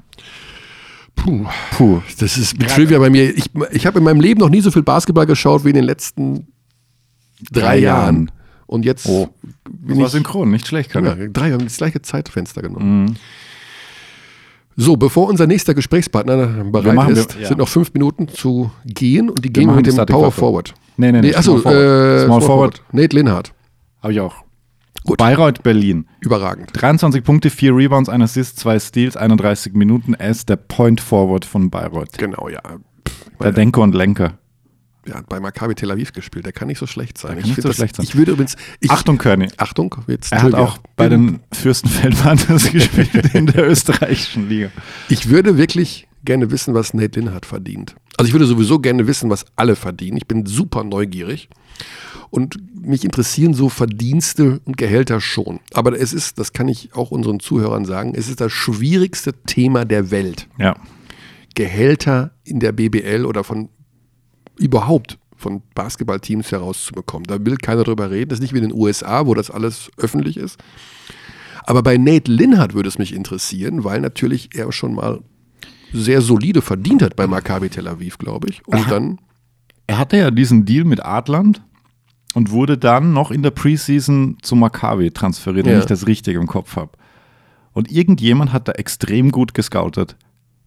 Puh. Puh. Das ist mit Trivia bei mir. Ich, ich habe in meinem Leben noch nie so viel Basketball geschaut wie in den letzten drei, Drei Jahren. Jahren. Und jetzt Oh. bin Das war ich. synchron, nicht schlecht, kann Ja, drei haben das gleiche Zeitfenster genommen. Mhm. So, bevor unser nächster Gesprächspartner bereit machen- ist, wir- ja. sind noch fünf Minuten zu gehen und die gehen wir mit dem Power Forward. Forward. Nee, nee, Nee, nee. achso, Small Forward. äh, Small Forward. Nate Linhardt. Habe ich auch. Gut. Bayreuth Berlin. Überragend. 23 Punkte, 4 Rebounds, 1 Assist, 2 Steals, 31 Minuten. Er ist der Point Forward von Bayreuth. Genau, ja. Pff, Der Denker und Lenker. Hat bei Maccabi Tel Aviv gespielt. Der kann nicht so schlecht sein. Ich so das, schlecht sein. Ich würde übrigens. Ich, Achtung, Körny. Achtung, jetzt Er hat auch bei den Fürstenfeld Panthers gespielt in der österreichischen Liga. Ich würde wirklich gerne wissen, was Nate Linhardt verdient. Also ich würde sowieso gerne wissen, was alle verdienen. Ich bin super neugierig und mich interessieren so Verdienste und Gehälter schon. Aber es ist, das kann ich auch unseren Zuhörern sagen, es ist das schwierigste Thema der Welt. Ja. Gehälter in der BBL oder von überhaupt von Basketballteams herauszubekommen. Da will keiner drüber reden. Das ist nicht wie in den USA, wo das alles öffentlich ist. Aber bei Nate Linhardt würde es mich interessieren, weil natürlich er schon mal sehr solide verdient hat bei Maccabi Tel Aviv, glaube ich. Und dann, Er hatte ja diesen Deal mit Adland und wurde dann noch in der Preseason zu Maccabi transferiert, wenn Ja. ich das richtig im Kopf habe. Und irgendjemand hat da extrem gut gescoutet.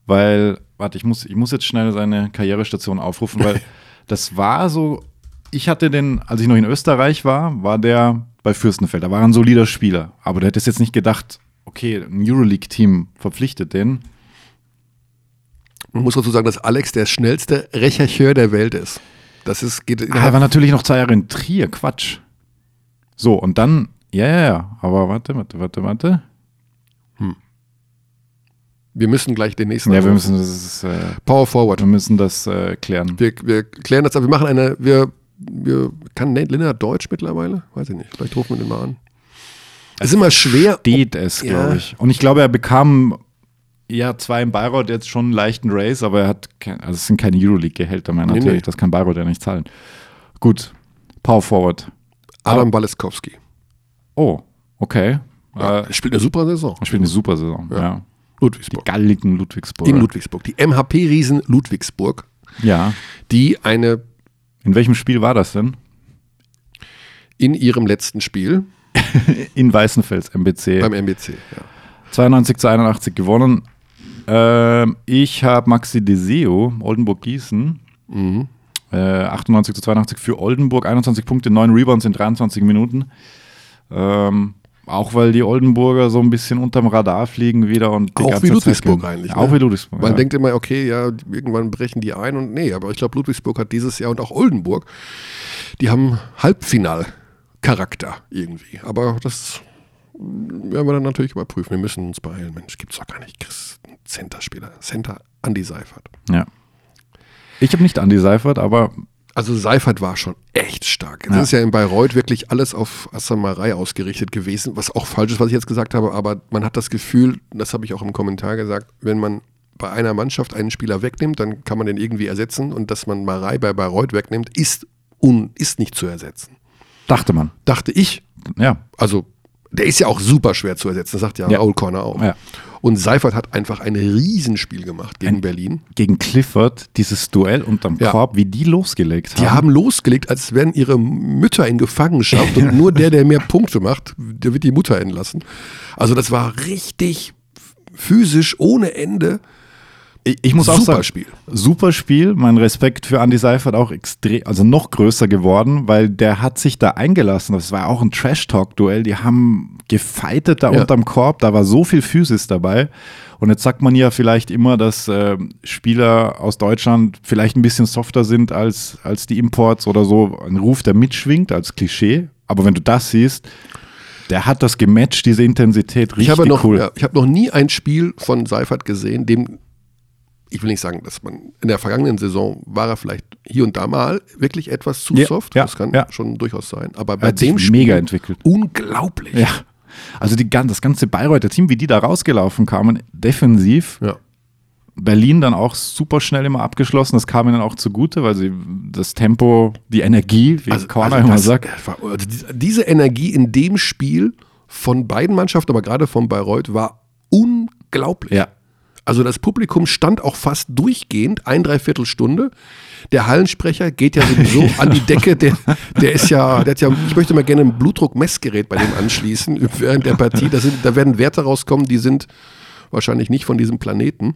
Weil, warte, ich muss, ich muss jetzt schnell seine Karrierestation aufrufen, weil das war so, ich hatte den, als ich noch in Österreich war, war der bei Fürstenfeld. Da war ein solider Spieler. Aber du hättest jetzt nicht gedacht, okay, ein Euroleague-Team verpflichtet den. man muss dazu sagen, dass Alex der schnellste Rechercheur der Welt ist. Das ist, geht Ah, er war natürlich noch zwei Jahre in Trier, Quatsch. So, und dann, ja, ja, ja, aber warte, warte, warte, warte. Wir müssen gleich den nächsten Ja, wir müssen das, äh, Power Forward. wir müssen das äh, klären. Wir, wir klären das ab. Wir machen eine, wir wir, kann Nate Lennart Deutsch mittlerweile? Weiß ich nicht. Vielleicht rufen wir den mal an. Es ist immer schwer. Steht es, Ja. glaube ich. Und ich glaube, er bekam ja zwar in Bayreuth jetzt schon einen leichten Race, aber er hat, kein, also es sind keine Euroleague-Gehälter mehr Nee, natürlich. nee. Das kann Bayreuth ja nicht zahlen. Gut, Power Forward. Adam Baleskowski. Oh, okay. Ja, Äh, er spielt eine super Saison. er spielt eine super Saison. Ja. Die Ludwigsburg. galligen Ludwigsburg. In Ludwigsburg. Die MHP-Riesen Ludwigsburg, Ja. die eine In welchem Spiel war das denn? in ihrem letzten Spiel In Weißenfels, MBC. beim MBC. Ja. 92 zu 81 gewonnen. Ähm, ich habe Maxi Deseo, Oldenburg-Gießen. Mhm. Äh, 98 zu 82 für Oldenburg, 21 Punkte, 9 Rebounds in 23 Minuten. Ähm, auch weil die Oldenburger so ein bisschen unterm Radar fliegen wieder und Auch wie Zeit Ludwigsburg gewinnen. eigentlich. Auch ne? wie Ludwigsburg. Man ja. denkt immer, okay, ja, irgendwann brechen die ein und nee, aber ich glaube, Ludwigsburg hat dieses Jahr und auch Oldenburg, die haben Halbfinal-Charakter irgendwie. Aber das werden wir dann natürlich überprüfen. Wir müssen uns beeilen. Mensch, gibt's doch gar nicht. Chris, Center-Spieler. Center Andy Seifert. ja. Ich habe nicht Andy Seifert, aber Also Seifert war schon echt stark. Das Ja. ist ja in Bayreuth wirklich alles auf Assamerei ausgerichtet gewesen, was auch falsch ist, was ich jetzt gesagt habe, aber man hat das Gefühl, das habe ich auch im Kommentar gesagt, wenn man bei einer Mannschaft einen Spieler wegnimmt, dann kann man den irgendwie ersetzen und dass man Marei bei Bayreuth wegnimmt, ist, un, ist nicht zu ersetzen. dachte man. Dachte ich, Ja. also der ist ja auch super schwer zu ersetzen, das sagt ja, Ja. Raul Corner auch. Ja. Und Seifert hat einfach ein Riesenspiel gemacht gegen Ein- Berlin. Gegen Clifford, dieses Duell unterm Ja. Korb, wie die losgelegt haben. Die haben losgelegt, als wären ihre Mütter in Gefangenschaft und nur der, der mehr Punkte macht, der wird die Mutter entlassen. Also das war richtig physisch ohne Ende. Ich, ich muss auch Super sagen, Spiel. super Spiel. Mein Respekt für Andy Seifert auch extrem, also noch größer geworden, weil der hat sich da eingelassen. Das war auch ein Trash-Talk-Duell. Die haben gefeitet da Ja. unterm Korb. Da war so viel Physis dabei. Und jetzt sagt man ja vielleicht immer, dass äh, Spieler aus Deutschland vielleicht ein bisschen softer sind als, als die Imports oder so. Ein Ruf, der mitschwingt als Klischee. Aber wenn du das siehst, der hat das gematcht, diese Intensität. Richtig Ich habe noch, cool. ja, ich habe noch nie ein Spiel von Seifert gesehen, dem ich will nicht sagen, dass man in der vergangenen Saison war er vielleicht hier und da mal wirklich etwas zu Ja, soft. ja, das kann ja. schon durchaus sein. Aber Er bei dem Spiel mega entwickelt. unglaublich. Ja. Also die, das ganze Bayreuther Team, wie die da rausgelaufen kamen, defensiv. Ja. Berlin dann auch super schnell immer abgeschlossen. Das kam ihnen auch zugute, weil sie das Tempo, die Energie, wie Corner immer das- sagt. also diese- diese Energie in dem Spiel von beiden Mannschaften, aber gerade von Bayreuth, war unglaublich. Ja. Also das Publikum stand auch fast durchgehend, ein Dreiviertelstunde. Der Hallensprecher geht ja sowieso an die Decke. Der, der ist ja, der hat ja, ich möchte mal gerne ein Blutdruckmessgerät bei dem anschließen während der Partie. Da, sind, da werden Werte rauskommen, die sind wahrscheinlich nicht von diesem Planeten.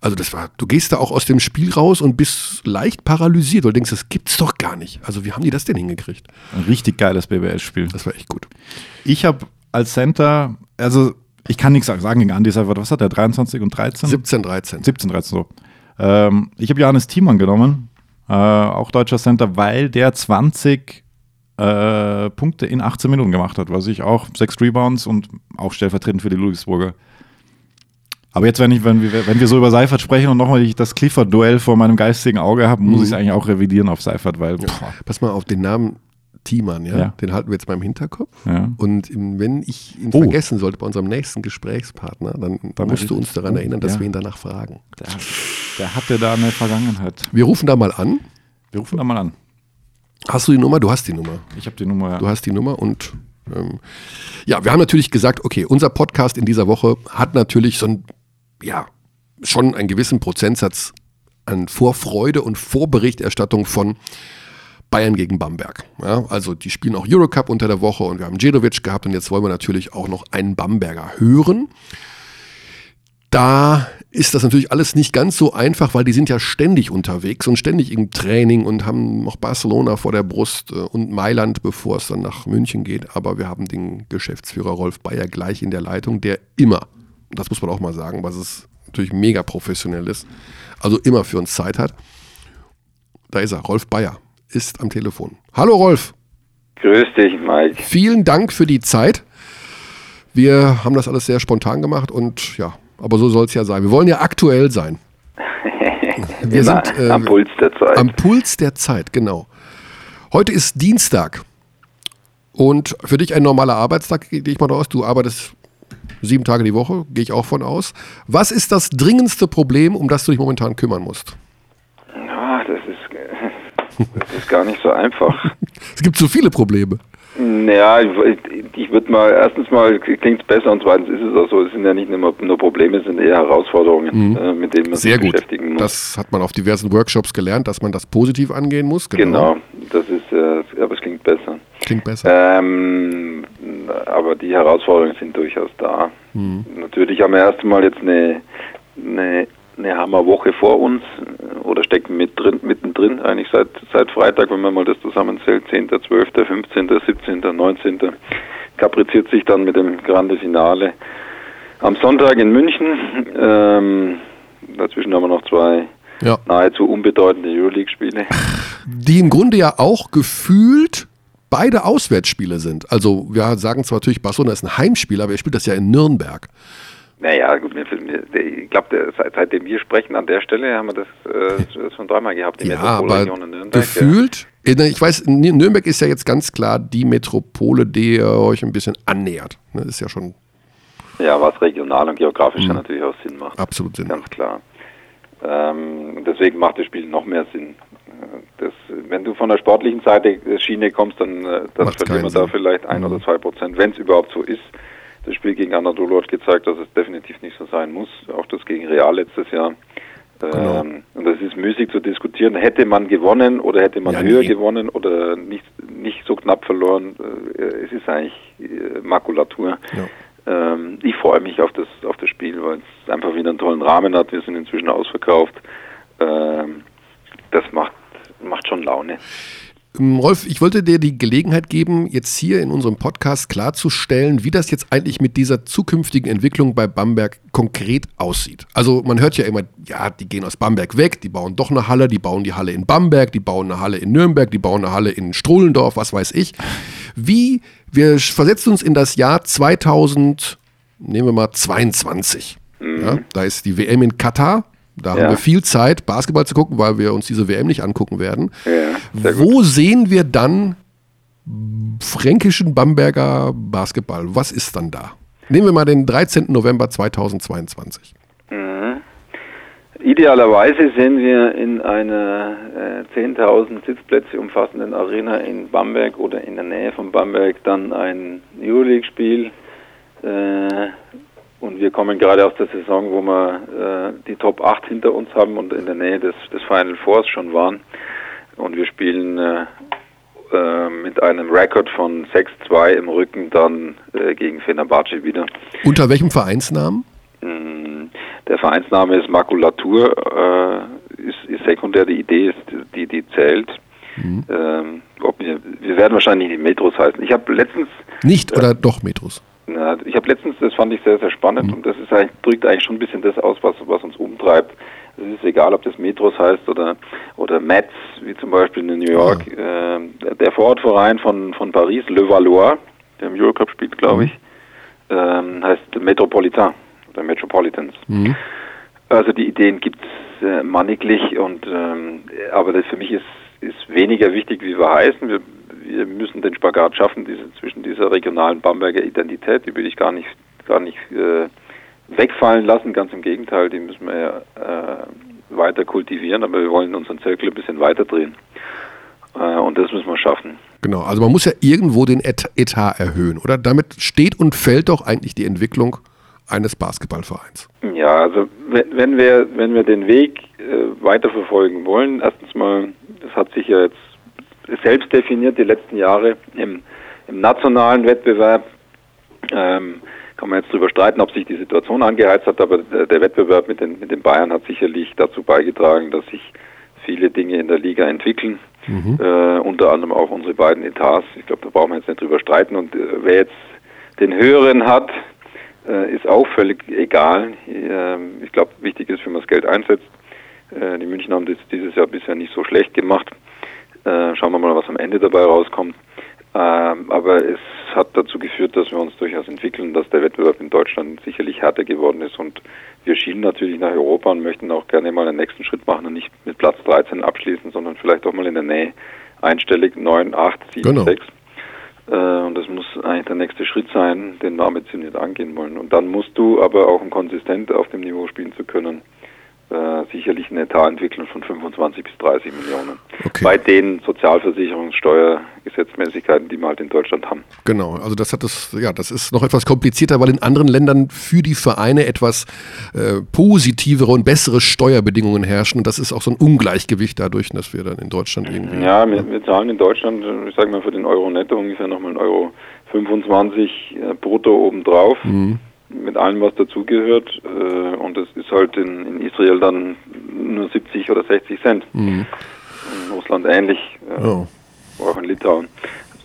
Also das war, du gehst da auch aus dem Spiel raus und bist leicht paralysiert, weil du denkst, das gibt's doch gar nicht. Also wie haben die das denn hingekriegt? Ein richtig geiles BBL-Spiel. Das war echt gut. Ich habe als Center, also ich kann nichts sagen gegen Andy Seifert. Was hat er? 23 und 13? 17, 13. 17, 13 so. Ähm, ich habe Johannes Thiemann genommen, äh, auch deutscher Center, weil der 20 äh, Punkte in 18 Minuten gemacht hat, was ich auch, sechs Rebounds und auch stellvertretend für die Ludwigsburger. Aber jetzt, wenn, ich, wenn, wir, wenn wir so über Seifert sprechen und nochmal das Clifford-Duell vor meinem geistigen Auge habe, muss ich es eigentlich auch revidieren auf Seifert, weil boah, Pass mal auf den Namen Thiemann, ja? Ja. Den halten wir jetzt mal im Hinterkopf. Ja. Und wenn ich ihn Oh. vergessen sollte bei unserem nächsten Gesprächspartner, dann, Dann musst muss du uns daran erinnern, dass Ja. wir ihn danach fragen. der, der hatte da eine Vergangenheit. Wir rufen da mal an. Wir rufen da mal an. Hast du die Nummer? Du hast die Nummer. Ich habe die Nummer. Du hast die Nummer und ähm, ja, wir haben natürlich gesagt, okay, unser Podcast in dieser Woche hat natürlich so ein, ja, schon einen gewissen Prozentsatz an Vorfreude und Vorberichterstattung von Bayern gegen Bamberg. Ja, also die spielen auch Eurocup unter der Woche und wir haben Djedovic gehabt und jetzt wollen wir natürlich auch noch einen Bamberger hören. Da ist das natürlich alles nicht ganz so einfach, weil die sind ja ständig unterwegs und ständig im Training und haben noch Barcelona vor der Brust äh, und Mailand, bevor es dann nach München geht. Aber wir haben den Geschäftsführer Rolf Bayer gleich in der Leitung, der immer, das muss man auch mal sagen, was es natürlich mega professionell ist, also immer für uns Zeit hat. Da ist er, Rolf Bayer, ist am Telefon. Hallo Rolf, Grüß dich, Mike. vielen Dank für die Zeit. Wir haben das alles sehr spontan gemacht und ja, aber so soll es ja sein. Wir wollen ja aktuell sein. Wir Immer sind äh, am Puls der Zeit. am Puls der Zeit, genau. Heute ist Dienstag. Und für dich ein normaler Arbeitstag, gehe ich mal aus. Du arbeitest sieben Tage die Woche, gehe ich auch von aus. Was ist das dringendste Problem, um das du dich momentan kümmern musst? Das ist, gar nicht so einfach. es gibt so viele Probleme. Ja, ich, ich würde mal, erstens mal klingt es besser und zweitens ist es auch so, es sind ja nicht nur, nur Probleme, es sind eher Herausforderungen, Mhm. äh, mit denen man Sehr sich gut. beschäftigen muss. Das hat man auf diversen Workshops gelernt, dass man das positiv angehen muss. genau, das ist, äh, aber es klingt besser. Klingt besser. Ähm, aber die Herausforderungen sind durchaus da. Mhm. Natürlich haben wir erst einmal jetzt eine, eine, eine Hammerwoche vor uns äh, oder stecken mit drin, mittendrin, eigentlich seit, seit Freitag, wenn man mal das zusammenzählt, 10., 12., 15., 17., 19. kapriziert sich dann mit dem Grande Finale am Sonntag in München. Ähm, dazwischen haben wir noch zwei Ja. nahezu unbedeutende Euroleague-Spiele. Die im Grunde ja auch gefühlt beide Auswärtsspiele sind. Also wir sagen zwar natürlich, Barcelona ist ein Heimspiel, aber er spielt das ja in Nürnberg. Naja, gut, ich glaube, seit, seitdem wir sprechen an der Stelle, haben wir das, äh, das schon dreimal gehabt, die Ja, aber Metropolregion in Nürnberg. gefühlt, äh, ich weiß, Nürnberg ist ja jetzt ganz klar die Metropole, die ihr euch ein bisschen annähert. Ne, ist ja schon Ja, ja was regional und geografisch Mhm. ja natürlich auch Sinn macht. absolut Sinn. Ganz klar. Ähm, deswegen macht das Spiel noch mehr Sinn. Das, wenn du von der sportlichen Seite der Schiene kommst, dann, äh, dann verlieren wir da vielleicht ein Mhm. oder zwei Prozent, wenn es überhaupt so ist. Das Spiel gegen Anadolu hat gezeigt, dass es definitiv nicht so sein muss. Auch das gegen Real letztes Jahr. Genau. Ähm, und das ist müßig zu diskutieren. Hätte man gewonnen oder hätte man Ja, höher nee. gewonnen oder nicht, nicht so knapp verloren? Äh, es ist eigentlich äh, Makulatur. Ja. Ähm, ich freue mich auf das, auf das Spiel, weil es einfach wieder einen tollen Rahmen hat. Wir sind inzwischen ausverkauft. Ähm, das macht, macht schon Laune. Ähm, Rolf, ich wollte dir die Gelegenheit geben, jetzt hier in unserem Podcast klarzustellen, wie das jetzt eigentlich mit dieser zukünftigen Entwicklung bei Bamberg konkret aussieht. Also man hört ja immer, ja, die gehen aus Bamberg weg, die bauen doch eine Halle, die bauen die Halle in Bamberg, die bauen eine Halle in Nürnberg, die bauen eine Halle in Strohlendorf, was weiß ich. Wie, wir versetzen uns in das Jahr 2000, nehmen wir mal 22. Ja, da ist die WM in Katar. Da haben Ja. wir viel Zeit, Basketball zu gucken, weil wir uns diese WM nicht angucken werden. Ja, sehr gut. Wo sehen wir dann fränkischen Bamberger Basketball? Was ist dann da? Nehmen wir mal den 13. November 2022. Mhm. Idealerweise sehen wir in einer äh, 10.000 Sitzplätze umfassenden Arena in Bamberg oder in der Nähe von Bamberg dann ein Euroleague-Spiel. Äh, und wir kommen gerade aus der Saison, wo wir äh, die Top 8 hinter uns haben und in der Nähe des, des Final Fours schon Und wir spielen äh, äh, mit einem Rekord von 6-2 im Rücken dann äh, gegen Fenerbahce wieder. Unter welchem Vereinsnamen? Mm, Der Vereinsname ist Makulatur, äh, ist, ist sekundär. Die Idee ist, die, die zählt. Ähm, ob wir, wir werden wahrscheinlich nicht Metros heißen. Ich habe letztens, Nicht oder doch Metros? Na, ich habe letztens, das fand ich sehr, sehr spannend und das ist eigentlich, drückt eigentlich schon ein bisschen das aus, was, was uns umtreibt. Es ist egal, ob das Metros heißt oder oder Mets, wie zum Beispiel in New York. Ähm, der Vorortverein von von Paris, Le Valois, der im Eurocup spielt, glaube ich, ähm, heißt Metropolitain oder Metropolitans. Mhm. Also die Ideen gibt es äh, manniglich und ähm, aber das für mich ist ist weniger wichtig, wie wir heißen. Wir, wir müssen den Spagat schaffen diese, zwischen dieser regionalen Bamberger Identität, die will ich gar nicht gar nicht äh, wegfallen lassen. Ganz im Gegenteil, die müssen wir ja äh, weiter kultivieren, aber wir wollen unseren Zirkel ein bisschen weiter drehen. Äh, und das müssen wir schaffen. Genau, also man muss ja irgendwo den Et- Etat erhöhen, oder? Damit steht und fällt doch eigentlich die Entwicklung eines Basketballvereins. Ja, also wenn, wenn wir wenn wir den Weg äh, weiterverfolgen wollen, erstens mal, das hat sich ja jetzt selbst definiert die letzten Jahre im, im nationalen Wettbewerb. Ähm, kann man jetzt darüber streiten, ob sich die Situation angeheizt hat, aber der, Wettbewerb mit den, mit den Bayern hat sicherlich dazu beigetragen, dass sich viele Dinge in der Liga entwickeln. Äh, unter anderem auch unsere beiden Etats. Ich glaube, da brauchen wir jetzt nicht drüber streiten. Und äh, wer jetzt den höheren hat, äh, ist auch völlig egal. Ähm, ich glaube, wichtig ist, wie man das Geld einsetzt. Äh, die München haben das dieses Jahr bisher nicht so schlecht gemacht. Äh, schauen wir mal, was am Ende dabei rauskommt. Ähm, aber es hat dazu geführt, dass wir uns durchaus entwickeln, dass der Wettbewerb in Deutschland sicherlich härter geworden ist und wir schielen natürlich nach Europa und möchten auch gerne mal den nächsten Schritt machen und nicht mit Platz 13 abschließen, sondern vielleicht auch mal in der Nähe einstellig 9, 8, 7, Genau. 6. Äh, und das muss eigentlich der nächste Schritt sein, den wir ambitioniert angehen wollen. Und dann musst du aber auch konsistent auf dem Niveau spielen zu können, äh, sicherlich einen Etat entwickeln von 25 bis 30 Millionen. Okay. Bei den Sozialversicherungssteuergesetzmäßigkeiten, die wir halt in Deutschland haben. Genau, also das hat das, ja, das ist noch etwas komplizierter, weil in anderen Ländern für die Vereine etwas äh, positivere und bessere Steuerbedingungen herrschen. Und das ist auch so ein Ungleichgewicht dadurch, dass wir dann in Deutschland irgendwie. Ja, wir, wir zahlen in Deutschland, ich sage mal für den Euro netto ungefähr nochmal einen Euro 25 äh, brutto obendrauf, mit allem, was dazugehört. Äh, und das ist halt in, in Israel dann nur 70 oder 60 Cent. In Russland ähnlich, äh, Oh. auch in Litauen.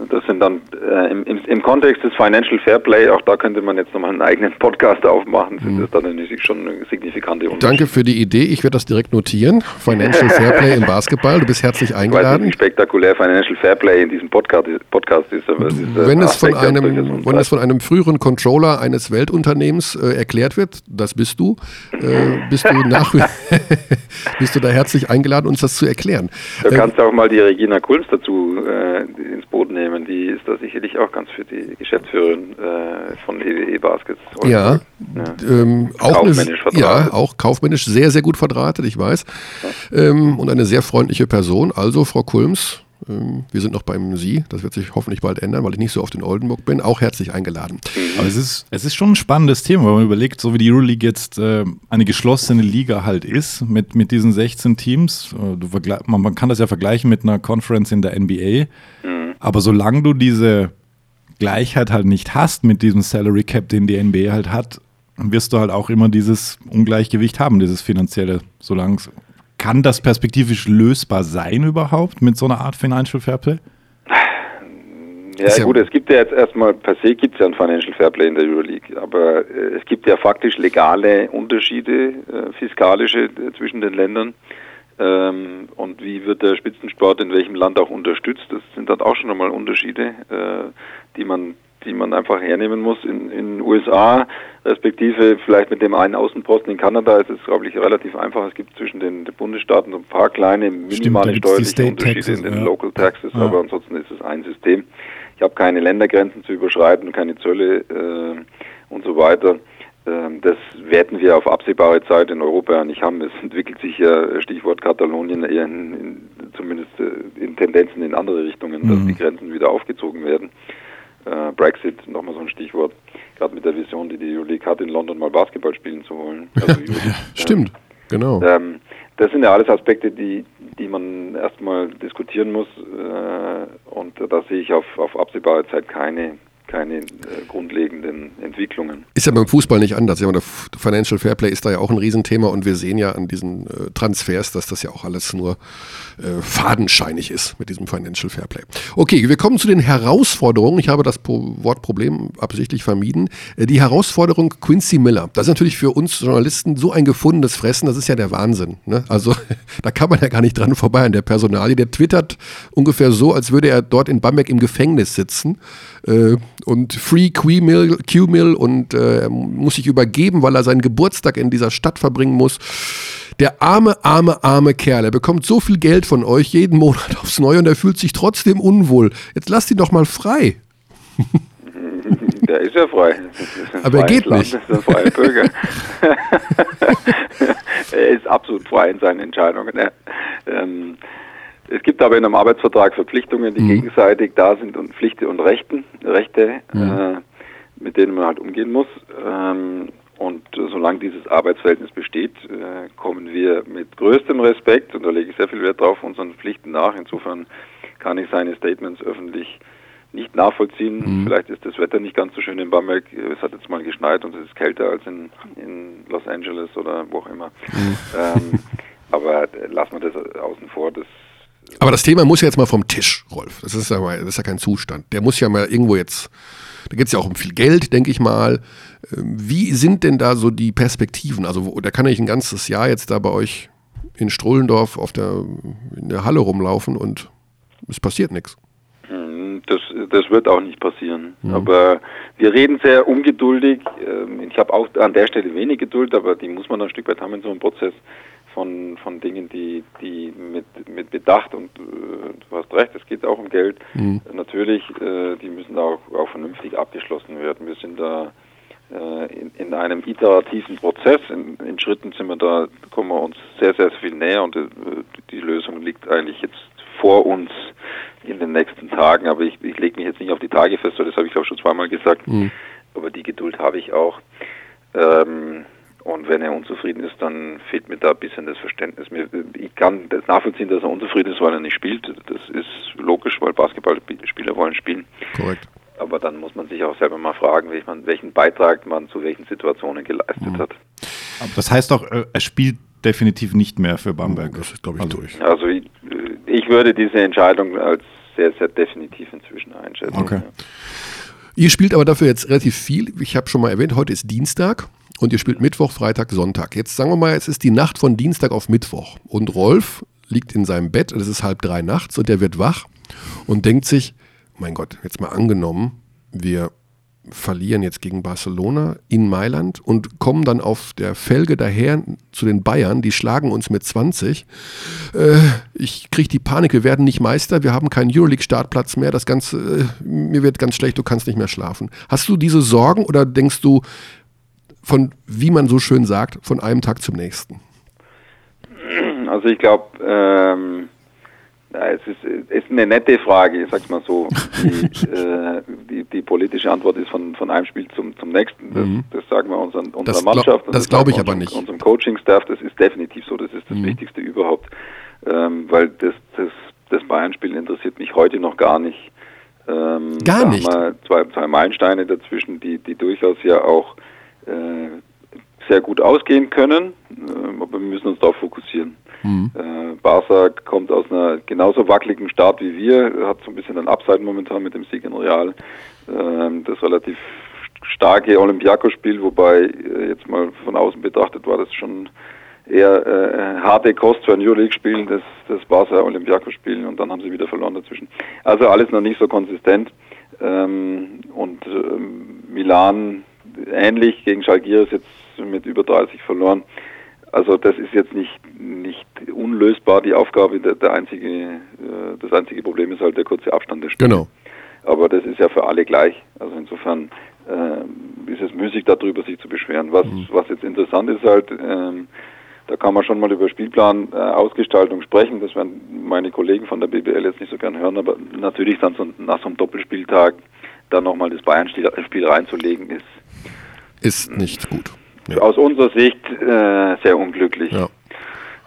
Das sind dann äh, im, im, im Kontext des Financial Fair Play, auch da könnte man jetzt nochmal einen eigenen Podcast aufmachen, sind das dann natürlich schon signifikante Unterschiede. Danke für die Idee. Ich werde das direkt notieren. Financial Fairplay im Basketball. Du bist herzlich Ich weiß nicht, wie eingeladen. spektakulär Financial Fair Play in diesem Podcast, Podcast ist, aber es ist äh, Wenn es, von einem, wenn es von einem früheren Controller eines Weltunternehmens äh, erklärt wird, das bist du, äh, bist, du nach, bist du da herzlich eingeladen, uns das zu erklären. Da Äh, kannst du auch mal die Regina Kulms dazu ins Boot nehmen. Die ist da sicherlich auch ganz für die Geschäftsführerin äh, von EWE Baskets. Ja, ähm, auch, eine, ja, auch kaufmännisch sehr, sehr gut verdrahtet, ich weiß. Ähm, und eine sehr freundliche Person. Also, Frau Kulms, ähm, wir sind noch beim Sie. Das wird sich hoffentlich bald ändern, weil ich nicht so oft in Oldenburg bin. Auch herzlich eingeladen. Aber es ist, es ist schon ein spannendes Thema, wenn man überlegt, so wie die Euroleague jetzt äh, eine geschlossene Liga halt ist, mit, mit diesen 16 Teams. Äh, man, man kann das ja vergleichen mit einer Conference in der NBA. Aber solange du diese Gleichheit halt nicht hast mit diesem Salary Cap, den die NBA halt hat, wirst du halt auch immer dieses Ungleichgewicht haben, dieses finanzielle. Solange es- kann das perspektivisch lösbar sein überhaupt mit so einer Art Financial Fairplay? Ja, ja- gut, es gibt ja jetzt erstmal, per se gibt es ja ein Financial Fairplay in der Euroleague, aber äh, es gibt ja faktisch legale Unterschiede, äh, fiskalische äh, zwischen den Ländern. Ähm, und wie wird der Spitzensport in welchem Land auch unterstützt? Das sind dann auch schon einmal Unterschiede, äh, die man die man einfach hernehmen muss. In in den USA, respektive vielleicht mit dem einen Außenposten in Kanada, ist es, glaube ich, relativ einfach. Es gibt zwischen den Bundesstaaten so ein paar kleine minimale die steuerliche Unterschiede Taxes, in den ja. Local Taxes, Ja. aber ansonsten ist es ein System. Ich habe keine Ländergrenzen zu überschreiten, keine Zölle äh, und so weiter. Ähm, das werden wir auf absehbare Zeit in Europa ja nicht haben. Es entwickelt sich ja, Stichwort Katalonien, eher in, in, zumindest äh, in Tendenzen in andere Richtungen, dass Mhm. die Grenzen wieder aufgezogen werden. Äh, Brexit, nochmal so ein Stichwort, gerade mit der Vision, die die Euroleague hat, in London mal Basketball spielen zu wollen. Also Euroleague, Stimmt, genau. ähm, das sind ja alles Aspekte, die, die man erstmal diskutieren muss. Äh, und da sehe ich auf, auf absehbare Zeit keine, keine äh, grundlegenden Entwicklungen. Ist ja beim Fußball nicht anders. Ja, der Financial Fairplay ist da ja auch ein Riesenthema und wir sehen ja an diesen äh, Transfers, dass das ja auch alles nur äh, fadenscheinig ist mit diesem Financial Fairplay. Okay, wir kommen zu den Herausforderungen. Ich habe das Pro Wort Problem absichtlich vermieden. Äh, die Herausforderung Quincy Miller. Das ist natürlich für uns Journalisten so ein gefundenes Fressen, das ist ja der Wahnsinn. Ne? Also da kann man ja gar nicht dran vorbei an der Personalie. Der twittert ungefähr so, als würde er dort in Bamberg im Gefängnis sitzen äh, und Free Q-Mill Q-Mill und äh, er muss sich übergeben, weil er seinen Geburtstag in dieser Stadt verbringen muss. Der arme, arme, arme Kerl, er bekommt so viel Geld von euch jeden Monat aufs Neue und er fühlt sich trotzdem unwohl. Jetzt lasst ihn doch mal frei. Der ist ja frei. Ist Aber er geht Land, nicht. Das ist ein freier Bürger. er ist absolut frei in seinen Entscheidungen. Ähm, es gibt aber in einem Arbeitsvertrag Verpflichtungen, die gegenseitig da sind und Pflichten und Rechten, Rechte, äh, mit denen man halt umgehen muss. Ähm, und solange dieses Arbeitsverhältnis besteht, äh, kommen wir mit größtem Respekt, und da lege ich sehr viel Wert drauf, unseren Pflichten nach. Insofern kann ich seine Statements öffentlich nicht nachvollziehen. Vielleicht ist das Wetter nicht ganz so schön in Bamberg. Es hat jetzt mal geschneit und es ist kälter als in, in Los Angeles oder wo auch immer. Ähm, aber lassen wir das außen vor. Das, Aber das Thema muss ja jetzt mal vom Tisch, Rolf. Das ist ja, mal, das ist ja kein Zustand. Der muss ja mal irgendwo jetzt, da geht es ja auch um viel Geld, denke ich mal. Ähm, Wie sind denn da so die Perspektiven? Also da kann ich ein ganzes Jahr jetzt da bei euch in Strohlendorf auf der, in der Halle rumlaufen und es passiert nichts. Mm, Das, das wird auch nicht passieren. Aber wir reden sehr ungeduldig. Ähm, Ich habe auch an der Stelle wenig Geduld, aber die muss man ein Stück weit haben in so einem Prozess von, von Dingen, die, die mit, mit Bedacht und äh, du hast recht, es geht auch um Geld. Mhm. Natürlich, äh, die müssen auch, auch vernünftig abgeschlossen werden. Wir sind da äh, in, in einem iterativen Prozess. In, in, Schritten sind wir da, kommen wir uns sehr, sehr viel näher und äh, die Lösung liegt eigentlich jetzt vor uns in den nächsten Tagen. Aber ich, ich lege mich jetzt nicht auf die Tage fest, das habe ich auch schon zweimal gesagt. Mhm. Aber die Geduld habe ich auch. Ähm, und wenn er unzufrieden ist, dann fehlt mir da ein bisschen das Verständnis. Ich kann das nachvollziehen, dass er unzufrieden ist, weil er nicht spielt. Das ist logisch, weil Basketballspieler wollen spielen. Korrekt aber dann muss man sich auch selber mal fragen, welchen Beitrag man zu welchen Situationen geleistet mhm. hat. Aber das heißt auch, äh, er spielt definitiv nicht mehr für Bamberg. Das ist, glaube ich, also, durch. Also ich, ich, würde diese Entscheidung als sehr, sehr definitiv inzwischen einschätzen. Okay. Ja. Ihr spielt aber dafür jetzt relativ viel. Ich habe schon mal erwähnt, heute ist Dienstag und ihr spielt Mittwoch, Freitag, Sonntag. Jetzt sagen wir mal, es ist die Nacht von Dienstag auf Mittwoch und Rolf liegt in seinem Bett, es ist halb drei nachts und er wird wach und denkt sich, mein Gott, jetzt mal angenommen, wir verlieren jetzt gegen Barcelona in Mailand und kommen dann auf der Felge daher zu den Bayern, die schlagen uns mit 20. Äh, ich kriege die Panik, wir werden nicht Meister, wir haben keinen Euroleague-Startplatz mehr, das Ganze, äh, mir wird ganz schlecht, du kannst nicht mehr schlafen. Hast du diese Sorgen oder denkst du von, wie man so schön sagt, von einem Tag zum nächsten? Also ich glaube, ähm ja, es ist, ist eine nette Frage, ich sag's mal so. Die, äh, die, die, politische Antwort ist von, von einem Spiel zum, zum nächsten. Das, mhm. das sagen wir unseren, unserer das Mannschaft. Das, das glaube ich aber nicht. Unserem Coaching-Staff, das ist definitiv so. Das ist das mhm. Wichtigste überhaupt. Ähm, weil das, das, das Bayern-Spiel interessiert mich heute noch gar nicht. Ähm, gar nicht? Zwei, zwei Meilensteine dazwischen, die, die durchaus ja auch sehr gut ausgehen können. Äh, aber wir müssen uns darauf fokussieren. Mhm. Äh, Barca kommt aus einer genauso wackeligen Start wie wir, hat so ein bisschen ein Upside momentan mit dem Sieg in Real. Ähm, das relativ starke Olympiakos-Spiel, wobei äh, jetzt mal von außen betrachtet war das schon eher äh, harte Kost für ein Euroleague-Spiel, das, das Barca Olympiakos-Spiel und dann haben sie wieder verloren dazwischen. Also alles noch nicht so konsistent. Ähm, und ähm, Milan ähnlich gegen Schalgiris jetzt mit über 30 verloren. Also das ist jetzt nicht, nicht unlösbar die Aufgabe. Der, der einzige, äh, das einzige Problem ist halt der kurze Abstand der Spiele. Genau. Aber das ist ja für alle gleich. Also insofern äh, ist es müßig darüber, sich zu beschweren. Was, mhm. was jetzt interessant ist halt, ähm, da kann man schon mal über Spielplan äh, Ausgestaltung sprechen. Das werden meine Kollegen von der BBL jetzt nicht so gern hören, aber natürlich dann so, nach so einem Doppelspieltag dann nochmal das Bayern-Spiel reinzulegen ist. Ist nicht gut ja. aus unserer Sicht äh, sehr unglücklich. Ja.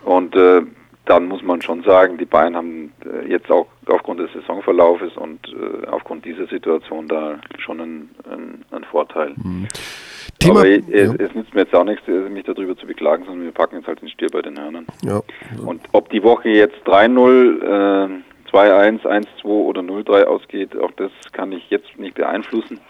Und äh, dann muss man schon sagen, die Bayern haben äh, jetzt auch aufgrund des Saisonverlaufes und äh, aufgrund dieser Situation da schon einen, einen, einen Vorteil. Mhm. Thema, Aber es, ja. es, nützt mir jetzt auch nichts, äh, mich darüber zu beklagen, sondern wir packen jetzt halt den Stier bei den Hörnern. Ja. Und ob die Woche jetzt 3-0, äh, 2-1, 1-2 oder 0-3 ausgeht, auch das kann ich jetzt nicht beeinflussen.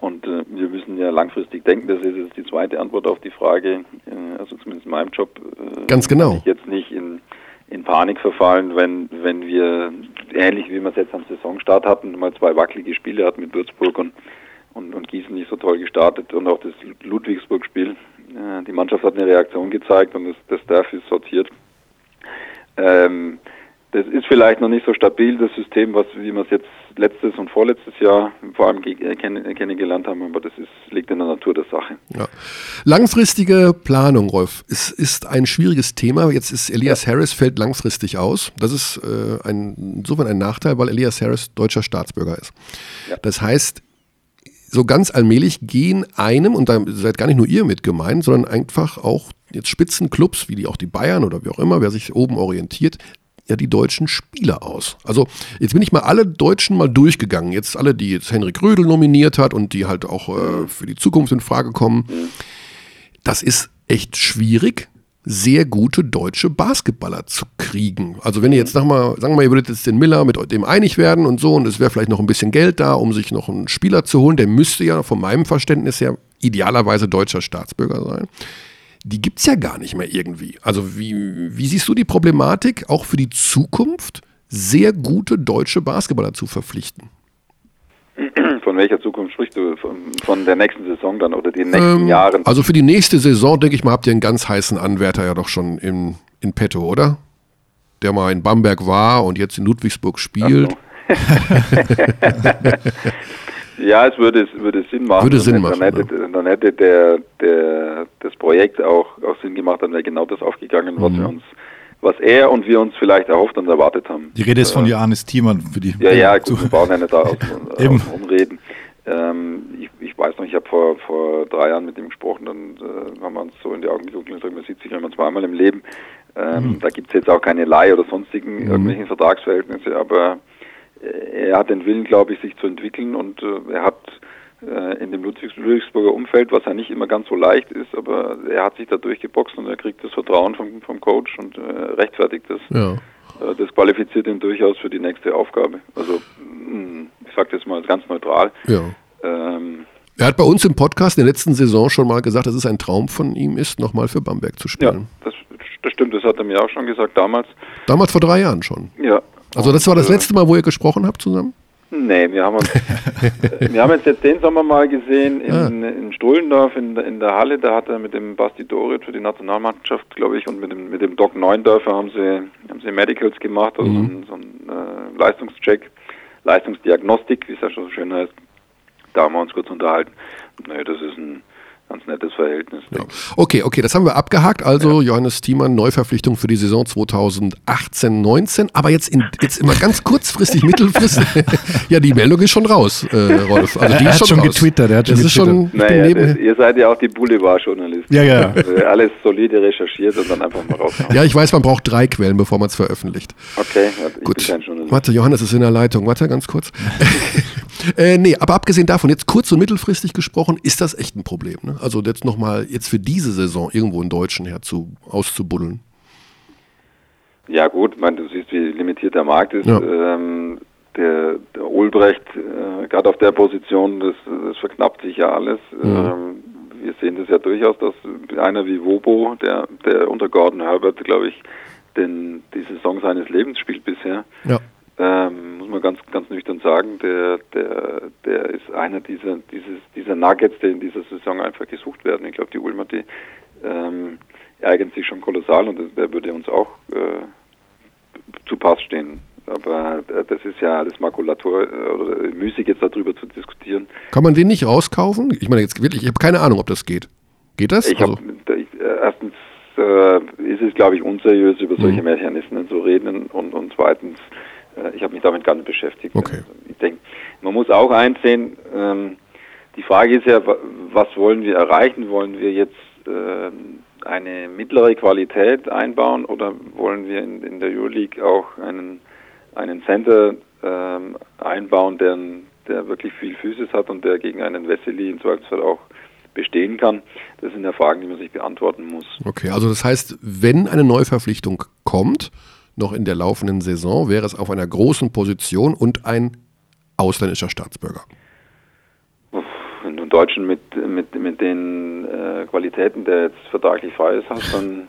Und äh, wir müssen ja langfristig denken. Das ist jetzt die zweite Antwort auf die Frage, äh, also zumindest in meinem Job. Äh, Ganz genau. Jetzt nicht in, in Panik verfallen, wenn, wenn wir, ähnlich wie wir es jetzt am Saisonstart hatten, mal zwei wackelige Spiele hatten mit Würzburg und, und, und Gießen nicht so toll gestartet und auch das Ludwigsburg-Spiel. Äh, die Mannschaft hat eine Reaktion gezeigt und das, das Staff ist sortiert. Ähm, das ist vielleicht noch nicht so stabil, das System, was, wie wir es jetzt letztes und vorletztes Jahr vor allem äh, kennengelernt haben, aber das ist, liegt in der Natur der Sache. Ja. Langfristige Planung, Rolf, ist, ist ein schwieriges Thema. Jetzt ist Elias ja. Harris fällt langfristig aus. Das ist äh, ein, insofern ein Nachteil, weil Elias Harris deutscher Staatsbürger ist. Ja. Das heißt, so ganz allmählich gehen einem, und da seid gar nicht nur ihr mit gemeint, sondern einfach auch jetzt Spitzenclubs, wie die auch die Bayern oder wie auch immer, wer sich oben orientiert, ja die deutschen Spieler aus. Also jetzt bin ich mal alle Deutschen mal durchgegangen. Jetzt alle, die jetzt Henrik Rödel nominiert hat und die halt auch äh, für die Zukunft in Frage kommen. Das ist echt schwierig, sehr gute deutsche Basketballer zu kriegen. Also wenn ihr jetzt sag mal, sagen wir mal, ihr würdet jetzt den Miller mit dem einig werden und so und es wäre vielleicht noch ein bisschen Geld da, um sich noch einen Spieler zu holen, der müsste ja von meinem Verständnis her idealerweise deutscher Staatsbürger sein die gibt es ja gar nicht mehr irgendwie. Also wie, wie siehst du die Problematik, auch für die Zukunft sehr gute deutsche Basketballer zu verpflichten? von welcher Zukunft sprichst du? Von, von der nächsten Saison dann oder den nächsten Ähm, Jahren? Also für die nächste Saison, denke ich mal, habt ihr einen ganz heißen Anwärter ja doch schon in, in petto, oder? Der mal in Bamberg war und jetzt in Ludwigsburg spielt. Ja, es würde, es würde Sinn machen. Würde Sinn dann, machen, Dann hätte, dann hätte der, der, das Projekt auch, auch Sinn gemacht, dann wäre genau das aufgegangen, Mhm. was wir uns, was er und wir uns vielleicht erhofft und erwartet haben. Die Rede ist von Johannes Thiemann für die. Ja, ja, gut, wir brauchen ja nicht da aus, Eben. aus umreden. Ähm, ich, ich weiß noch, ich habe vor, vor drei Jahren mit ihm gesprochen, dann äh, haben wir uns so in die Augen geguckt und gesagt, man sieht sich immer zweimal im Leben. Ähm, Da gibt es jetzt auch keine Leih- oder sonstigen irgendwelchen Vertragsverhältnisse, aber äh, er hat den Willen, glaube ich, sich zu entwickeln und äh, er hat äh, in dem Ludwigs Ludwigsburger Umfeld, was ja nicht immer ganz so leicht ist, aber er hat sich da durchgeboxt und er kriegt das Vertrauen vom, vom Coach und äh, rechtfertigt das. Ja. Äh, Das qualifiziert ihn durchaus für die nächste Aufgabe. Also, mh, ich sage das mal ganz neutral. ja. Ähm, Er hat bei uns im Podcast in der letzten Saison schon mal gesagt, dass es ein Traum von ihm ist, nochmal für Bamberg zu ja, spielen. das, das stimmt, das hat er mir auch schon gesagt damals. Damals vor drei Jahren schon. Ja. Also das war das äh, letzte Mal, wo ihr gesprochen habt zusammen? Nee, wir haben uns, wir haben jetzt, jetzt den Sommer mal gesehen in, in Strullendorf in, der- in der Halle. Da hat er mit dem Basti Dorit für die Nationalmannschaft, glaube ich, und mit dem, mit dem Doc Neundörfer haben sie, haben sie Medicals gemacht, also so ein, so äh, Leistungscheck, Leistungsdiagnostik, wie es ja schon so schön heißt. Da haben wir uns kurz unterhalten. Nee, das ist ein ganz nettes Verhältnis. ich. Okay, okay, das haben wir abgehakt. Also Johannes Thiemann, Neuverpflichtung für die Saison 2018-19. Aber jetzt, in, jetzt immer ganz kurzfristig, mittelfristig. ja, die Meldung ist schon raus, äh, Rolf. Also die Er ist hat schon raus. getwittert, er hat schon das ist schon, bin Naja, das, ihr seid ja auch die Boulevardjournalisten. Ja, ja. Also alles solide recherchiert und dann einfach mal raushauen. ja, ich weiß, man braucht drei Quellen, bevor man es veröffentlicht. Okay, ich Gut. kein Journalist. Warte, Johannes ist in der Leitung. Warte, ganz kurz. äh, nee, aber abgesehen davon, jetzt kurz und mittelfristig gesprochen, ist das echt ein Problem. Ne? Also jetzt nochmal, jetzt für diese Saison irgendwo einen Deutschen herzu auszubuddeln. Ja gut, man, du siehst, wie limitiert der Markt ist. Ja. Ähm, der, der Ulbrecht, äh, gerade auf der Position, das, das verknappt sich ja alles. Ähm, wir sehen das ja durchaus, dass einer wie Wobo, der, der unter Gordon Herbert, glaube ich, den, die Saison seines Lebens spielt bisher, Ja. Ähm, muss man ganz, ganz nüchtern sagen, der, der, der ist einer dieser, dieses, dieser Nuggets, die in dieser Saison einfach gesucht werden. Ich glaube, die Ulmer, die ähm, ärgern sich schon kolossal und der würde uns auch äh, zu Pass stehen. Aber äh, das ist ja alles Makulatur äh, oder müßig jetzt darüber zu diskutieren. Kann man den nicht rauskaufen? Ich meine, jetzt wirklich, ich habe keine Ahnung, ob das geht. Geht das? Ich Also, habe ich, äh, erstens äh, ist es, glaube ich, unseriös, über solche Mechanismen zu reden und, und zweitens, ich habe mich damit gar nicht beschäftigt. Okay. Also ich denke, man muss auch einsehen, ähm, die Frage ist ja, wa- was wollen wir erreichen? Wollen wir jetzt ähm, eine mittlere Qualität einbauen oder wollen wir in, in der Euroleague auch einen, einen Center ähm, einbauen, der, der wirklich viel Physis hat und der gegen einen Wesley im Zweifelsfall auch bestehen kann? Das sind ja Fragen, die man sich beantworten muss. okay, also das heißt, wenn eine Neuverpflichtung kommt, noch in der laufenden Saison, wäre es auf einer großen Position und ein ausländischer Staatsbürger. Wenn du einen Deutschen mit, mit, mit den äh, Qualitäten, der jetzt vertraglich frei ist, hast, dann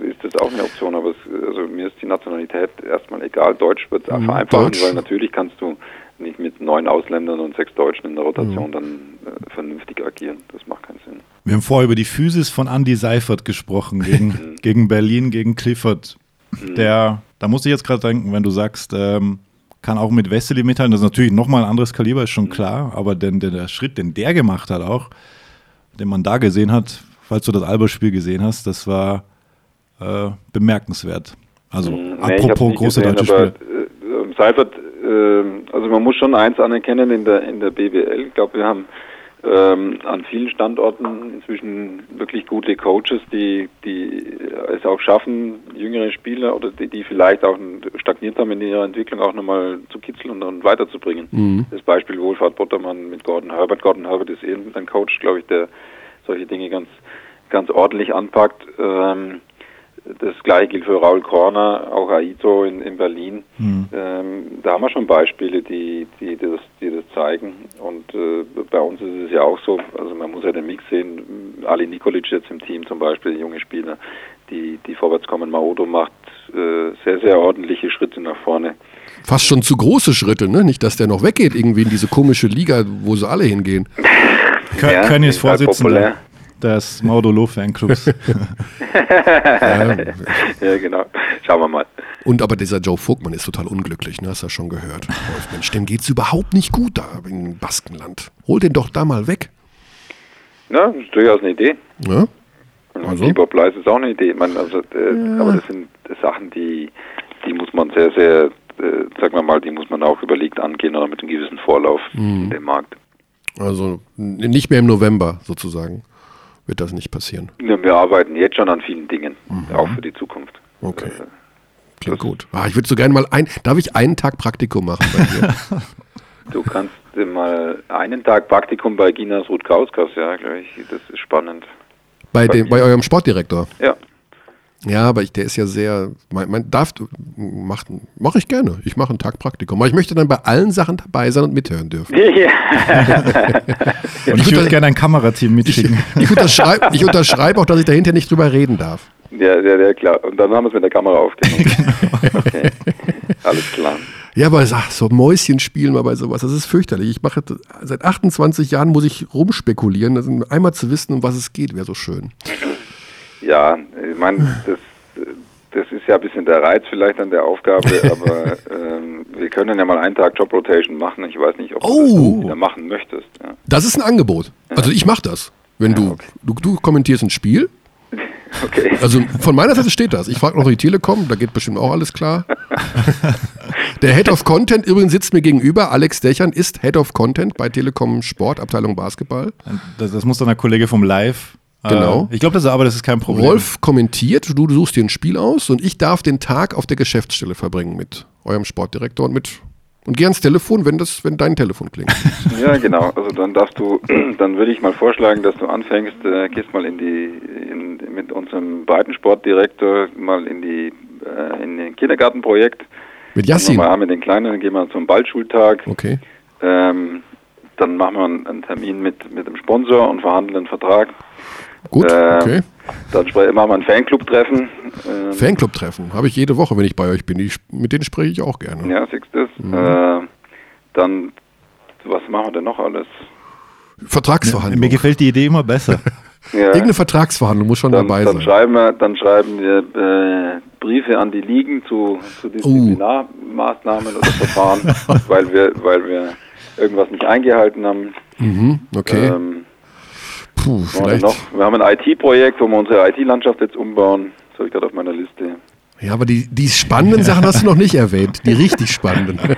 äh, ist das auch eine Option. Aber es, also mir ist die Nationalität erstmal egal. Deutsch wird es Mhm, vereinfachen, weil natürlich kannst du nicht mit neun Ausländern und sechs Deutschen in der Rotation Mhm. dann äh, vernünftig agieren. Das macht keinen Sinn. Wir haben vorher über die Physis von Andy Seifert gesprochen, gegen, gegen Berlin, gegen Clifford. Der, da musste ich jetzt gerade denken, wenn du sagst, ähm, kann auch mit Wesley mithalten, das ist natürlich nochmal ein anderes Kaliber, ist schon klar, aber denn, der, der Schritt, den der gemacht hat auch, den man da gesehen hat, falls du das Alba-Spiel gesehen hast, das war äh, bemerkenswert. Also Nee, ich hab's apropos große gesehen, deutsche aber, Spiele. Äh, Seifert, äh, also man muss schon eins anerkennen in der in der BWL. Ich glaube, wir haben ähm, an vielen Standorten inzwischen wirklich gute Coaches, die die es auch schaffen, jüngere Spieler oder die, die vielleicht auch stagniert haben in ihrer Entwicklung auch nochmal zu kitzeln und dann weiterzubringen. Das Beispiel Wohlfahrt Bottermann mit Gordon Herbert. Gordon Herbert ist eben ein Coach, glaube ich, der solche Dinge ganz ganz ordentlich anpackt. Ähm, das gleiche gilt für Raul Korner, auch Aito in, in Berlin. Hm. Ähm, da haben wir schon Beispiele, die, die, das, die das zeigen. Und äh, bei uns ist es ja auch so, also man muss ja den Mix sehen. Ali Nikolic jetzt im Team zum Beispiel, junge Spieler, die, die vorwärts kommen. Maodo macht äh, sehr, sehr ordentliche Schritte nach vorne. Fast schon zu große Schritte, ne? Nicht, dass der noch weggeht irgendwie in diese komische Liga, wo sie alle hingehen. Kö Ja, ist halt Vorsitzender. Des Maudolo Fanclubs. Ja, Ja, genau. Schauen wir mal. Und aber dieser Joe Vogtmann ist total unglücklich, ne? Hast du ja schon gehört. Wolf, Mensch, dem geht's überhaupt nicht gut da im Baskenland. Hol den doch da mal weg. Ja, das ist durchaus eine Idee. Ne? Und Also? Lieber Bleis ist auch eine Idee. Meine, also, äh, Aber das sind Sachen, die, die muss man sehr, sehr, äh, sagen wir mal, die muss man auch überlegt angehen oder mit einem gewissen Vorlauf Mhm. in dem Markt. Also nicht mehr im November sozusagen wird das nicht passieren. Ja, Wir arbeiten jetzt schon an vielen Dingen, auch für die Zukunft. Mhm. Okay. Äh, Klingt gut. Ah, ich würde so gerne mal ein. Darf ich einen Tag Praktikum machen bei dir? Du kannst mal einen Tag Praktikum bei Ginas Rutkauskas, ja, glaube ich. Das ist spannend. bei, dem, bei eurem Sportdirektor. Ja. Ja, aber ich, der ist ja sehr. Man, man darf. Macht, mache ich gerne. Ich mache einen Tag Praktikum. Aber ich möchte dann bei allen Sachen dabei sein und mithören dürfen. Und ich würde gerne ein Kamerateam mitschicken. Ich unterschreibe ich unterschreib auch, dass ich dahinter nicht drüber reden darf. ja, ja, ja, klar. Und dann haben wir es mit der Kamera aufgenommen. Genau. okay. Alles klar. Ja, aber ach, so Mäuschen spielen mal bei sowas, das ist fürchterlich. Ich mache seit 28 Jahren muss ich rumspekulieren. Also einmal zu wissen, um was es geht, wäre so schön. Ja, ich meine, das, das ist ja ein bisschen der Reiz vielleicht an der Aufgabe, aber ähm, wir können ja mal einen Tag Job Rotation machen. Ich weiß nicht, ob Oh. du das wieder machen möchtest. Ja. Das ist ein Angebot. Also ich mache das. Wenn du, okay. du, du kommentierst ein Spiel. Okay. Also von meiner Seite steht das. Ich frage noch die Telekom, da geht bestimmt auch alles klar. Der Head of Content übrigens sitzt mir gegenüber. Alex Dächern ist Head of Content bei Telekom Sport, Abteilung Basketball. Das, das muss dann der Kollege vom Live. Äh, Genau. ich glaube, das, aber das ist kein Problem. Rolf kommentiert, du, du suchst dir ein Spiel aus und ich darf den Tag auf der Geschäftsstelle verbringen mit eurem Sportdirektor und mit und geh ans Telefon, wenn das, wenn dein Telefon klingt. Ja, genau. Also dann darfst du, dann würde ich mal vorschlagen, dass du anfängst, äh, gehst mal in die, in, mit unserem Breitensportdirektor mal in die, äh, in den Kindergartenprojekt. Mit Yassin. wir mal an mit den Kleinen, dann gehen wir zum Ballschultag. Okay. Ähm, dann machen wir einen, einen Termin mit, mit dem Sponsor und verhandeln einen Vertrag. Gut, Äh, okay. Dann machen wir ein Fanclub-Treffen. Ähm, Fanclub-Treffen habe ich jede Woche, wenn ich bei euch bin. Die, mit denen spreche ich auch gerne. Ja, siehst du das? Mhm. Äh, dann, was machen wir denn noch alles? Vertragsverhandlung. Mir gefällt die Idee immer besser. Ja, Irgendeine Vertragsverhandlung muss schon dann, dabei dann sein. schreiben wir, dann schreiben wir äh, Briefe an die Ligen zu, zu Oh. Disziplinarmaßnahmen oder Verfahren, weil wir, weil wir irgendwas nicht eingehalten haben. Mhm, okay. Ähm, Puh, vielleicht. noch? Wir haben ein IT-Projekt, wo wir unsere IT-Landschaft jetzt umbauen. Das habe ich gerade auf meiner Liste. Ja, aber die, die spannenden Sachen hast du noch nicht erwähnt. Die richtig spannenden.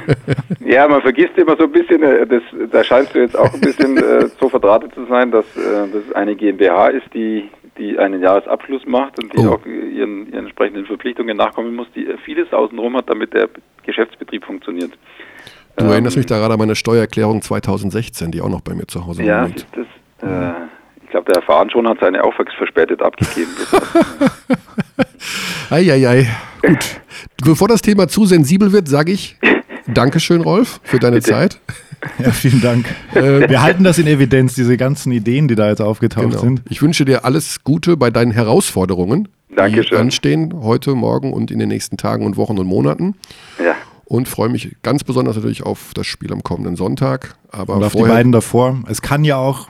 Ja, man vergisst immer so ein bisschen, äh, das, da scheinst du jetzt auch ein bisschen äh, so verdrahtet zu sein, dass äh, das eine GmbH ist, die, die einen Jahresabschluss macht und die Oh. auch ihren, ihren entsprechenden Verpflichtungen nachkommen muss, die vieles außenrum hat, damit der Geschäftsbetrieb funktioniert. Du Ähm, erinnerst mich da gerade an meine Steuererklärung 2016, die auch noch bei mir zu Hause Ja, liegt. ist das, äh, glaube, der Erfahren schon hat seine auch verspätet abgegeben. Eieiei. Gut. Bevor das Thema zu sensibel wird, sage ich Dankeschön, Rolf, für deine Bitte. Zeit. Ja, vielen Dank. Wir halten das in Evidenz, diese ganzen Ideen, die da jetzt aufgetaucht Genau. sind. Ich wünsche dir alles Gute bei deinen Herausforderungen, die Dankeschön. anstehen heute, morgen und in den nächsten Tagen und Wochen und Monaten. ja. Und freue mich ganz besonders natürlich auf das Spiel am kommenden Sonntag. Aber Und auf die vorher, beiden davor. Es kann ja auch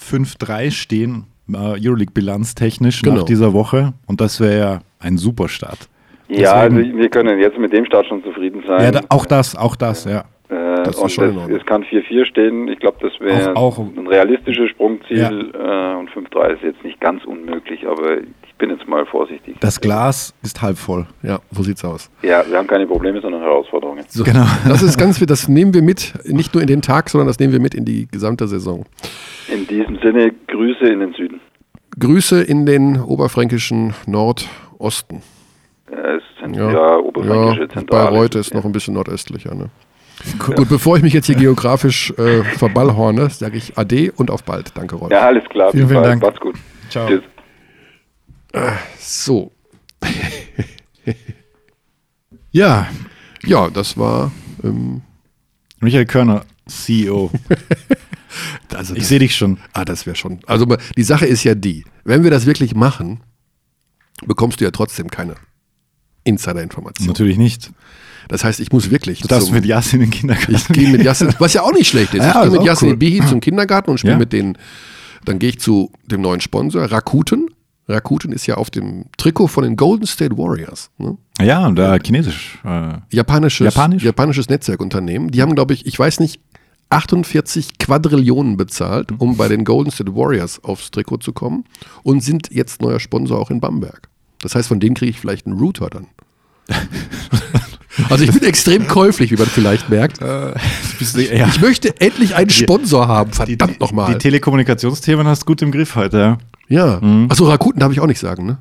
5-3 stehen, äh, Euroleague-Bilanz technisch Genau. nach dieser Woche. Und das wäre ja ein super Start. ja, also wir können jetzt mit dem Start schon zufrieden sein. Ja, da, auch das, auch das, ja. Äh, Das ist und schon Ordnung. es kann 4-4 stehen. Ich glaube, das wäre Auch- auch- ein realistisches Sprungziel. Äh, und 5-3 ist jetzt nicht ganz unmöglich, aber ich bin jetzt mal vorsichtig. Das Glas ist halb voll. Ja, so sieht's aus. ja, wir haben keine Probleme, sondern Herausforderungen. So, Genau. Das ist ganz, das nehmen wir mit, nicht nur in den Tag, sondern das nehmen wir mit in die gesamte Saison. In diesem Sinne, Grüße in den Süden. Grüße in den oberfränkischen Nordosten. Äh, es sind ja, Ja, oberfränkische ja Zentrale. Bayreuth ist noch ein bisschen nordöstlicher. Ne? Gut, bevor ich mich jetzt hier geografisch äh, verballhorne, sage ich Ade und auf bald. Danke, Rolf. Ja, alles klar. Vielen, Bis vielen bald. Dank. Macht's gut. Ciao. Tschüss. So, Ja, Ja, das war. Ähm, Michael Körner, CEO. also Ich sehe dich schon. Ah, das wäre schon. Also die Sache ist ja die, wenn wir das wirklich machen, bekommst du ja trotzdem keine Insider-Information. Natürlich nicht. Das heißt, ich muss wirklich. Du darfst zum- mit Yasin in den Kindergarten. ich gehe mit Yassin, was ja auch nicht schlecht ist. Ja, ich gehe mit auch Yassin cool. Bihi zum Kindergarten und spiele Ja. mit denen. Dann gehe ich zu dem neuen Sponsor, Rakuten. Rakuten ist ja auf dem Trikot von den Golden State Warriors. Ne? Ja, und da chinesisch. Äh, Japanisches, Japanisch? japanisches Netzwerkunternehmen. Die haben, glaube ich, ich weiß nicht, 48 Quadrillionen bezahlt, um bei den Golden State Warriors aufs Trikot zu kommen und sind jetzt neuer Sponsor auch in Bamberg. Das heißt, von denen kriege ich vielleicht einen Router dann. also ich bin extrem käuflich, wie man vielleicht merkt. bist du, ja. Ich möchte endlich einen Sponsor haben, verdammt Die nochmal. Telekommunikationsthemen hast du gut im Griff heute, ja. Ja. Achso, Rakuten darf ich auch nicht sagen, ne?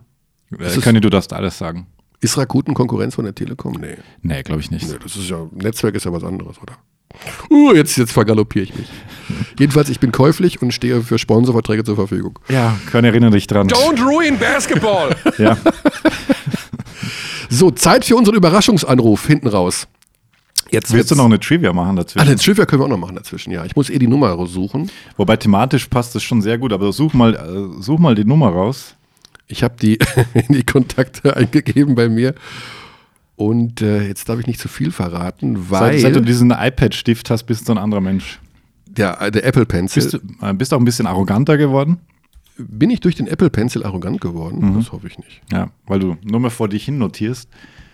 Äh, Könny, du darfst alles sagen. Ist Rakuten Konkurrenz von der Telekom? Nee. Nee, glaube ich nicht. Nee, das ist ja, Netzwerk ist ja was anderes, oder? Uh, jetzt, jetzt vergaloppiere ich mich. Jedenfalls, ich bin käuflich und stehe für Sponsorverträge zur Verfügung. Ja, Könny, erinnere dich dran. Don't ruin basketball. Ja. So, Zeit für unseren Überraschungsanruf hinten raus. Jetzt Willst du noch eine Trivia machen dazwischen? Ah, den Trivia können wir auch noch machen dazwischen, ja. Ich muss eh die Nummer suchen. Wobei thematisch passt es schon sehr gut, aber such mal, äh, such mal die Nummer raus. Ich habe die in die Kontakte eingegeben bei mir. Und äh, jetzt darf ich nicht zu viel verraten, weil Seit, seit du diesen iPad-Stift hast, bist du ein anderer Mensch. der, der Apple Pencil. Bist du äh, bist auch ein bisschen arroganter geworden? bin ich durch den Apple Pencil arrogant geworden? Mhm. Das hoffe ich nicht. Ja, weil du nur mehr vor dich hin notierst.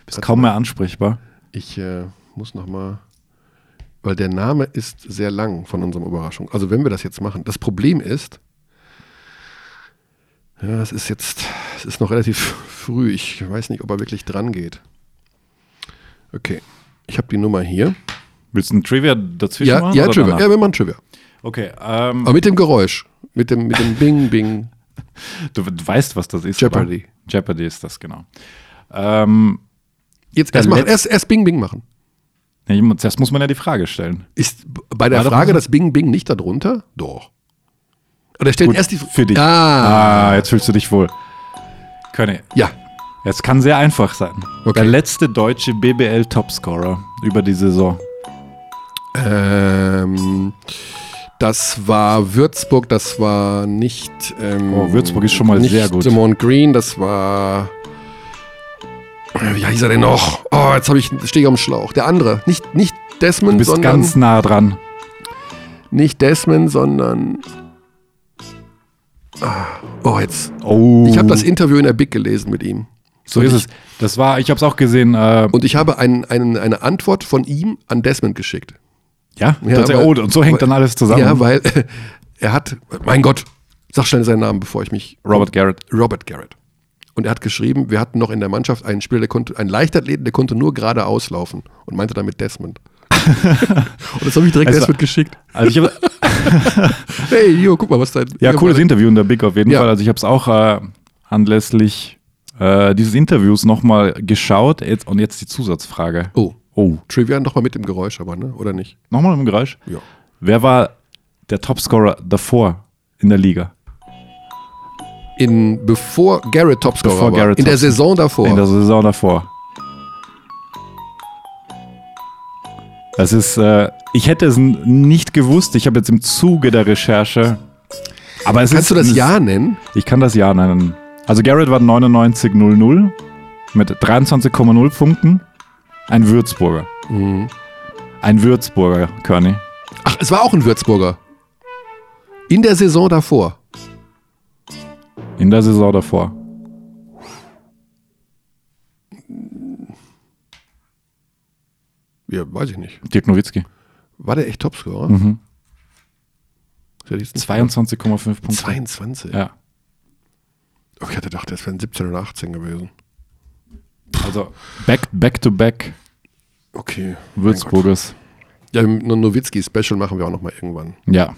Bist kaum mehr ansprechbar. Ich äh, muss noch mal, weil der Name ist sehr lang von unserem Überraschung. Also wenn wir das jetzt machen, das Problem ist, ja, es ist jetzt, es ist noch relativ früh. Ich weiß nicht, ob er wirklich dran geht. Okay, ich habe die Nummer hier. Willst du ein Trivia dazwischen Ja, machen? ja, Trivia. danach? Ja, wir machen Trivia. Okay, ähm, Aber mit dem Geräusch, mit dem, mit dem Bing, Bing. du, du weißt, was das ist. Jeopardy. Oder? Jeopardy ist das, genau. Ähm, Jetzt erst, machen, erst, erst Bing, Bing machen. Zuerst muss man ja die Frage stellen. Ist bei der War Frage das Bing, Bing nicht darunter? Doch. Oder stellt Gut, erst die für dich. Ah, Ah, jetzt fühlst du dich wohl. Könne, ja. es kann sehr einfach sein. Okay. Der letzte deutsche BBL-Topscorer über die Saison. Ähm, das war Würzburg, das war nicht. Ähm, Oh, Würzburg ist schon mal sehr gut. Simon Green, das war. Wie hieß er denn noch? Oh, jetzt habe ich stehe ich am Schlauch. Der andere, nicht nicht Du Desmond, bist sondern ganz nah dran. nicht Desmond, sondern. Ah, Oh, jetzt. Oh, Ich habe das Interview in der Big gelesen mit ihm. so Und ist ich, es. Das war, ich habe es auch gesehen. Äh, Und ich habe einen, einen, eine Antwort von ihm an Desmond geschickt. ja, Ja, weil- oh, und so hängt dann alles zusammen. Ja, weil er hat, mein Gott, sag schnell seinen Namen, bevor ich mich. Robert Garrett. Robert Garrett. Und er hat geschrieben, wir hatten noch in der Mannschaft einen Spieler, der konnte, einen Leichtathleten, der konnte nur geradeaus laufen und meinte damit Desmond. und das habe ich direkt Also- Desmond geschickt. Also ich hab, Hey, jo, guck mal, was dein. ja, cooles Interview in der Big auf jeden Ja. Fall. Also ich habe es auch äh, anlässlich äh, dieses Interviews nochmal geschaut. Jetzt, und jetzt die Zusatzfrage. Oh, Oh, Trivia nochmal mit dem Geräusch, aber, ne? Oder nicht? nochmal im Geräusch. Ja. Wer war der Topscorer davor in der Liga? In, bevor Garrett Topscorer Bevor war. Garrett in der Saison davor. In der Saison davor. Das ist, äh, ich hätte es nicht gewusst. Ich habe jetzt im Zuge der Recherche. Aber es Kannst ist, du das Jahr nennen? Ich kann das Jahr nennen. Also Garrett war 99,00 mit 23,0 Punkten. Ein Würzburger. Mhm. Ein Würzburger, Körny. Ach, es war auch ein Würzburger. In der Saison davor. In der Saison davor. Ja, weiß ich nicht. Dirk Nowitzki. War der echt Topscorer? Mhm. Ist der jetzt nicht- 22,5 Punkte. 22. Ja. Oh, ich hatte gedacht, das wären 17 oder 18 gewesen. Also back, back to back Okay. Würzburgers. Ja, Nowitzki-Special machen wir auch nochmal irgendwann. Ja.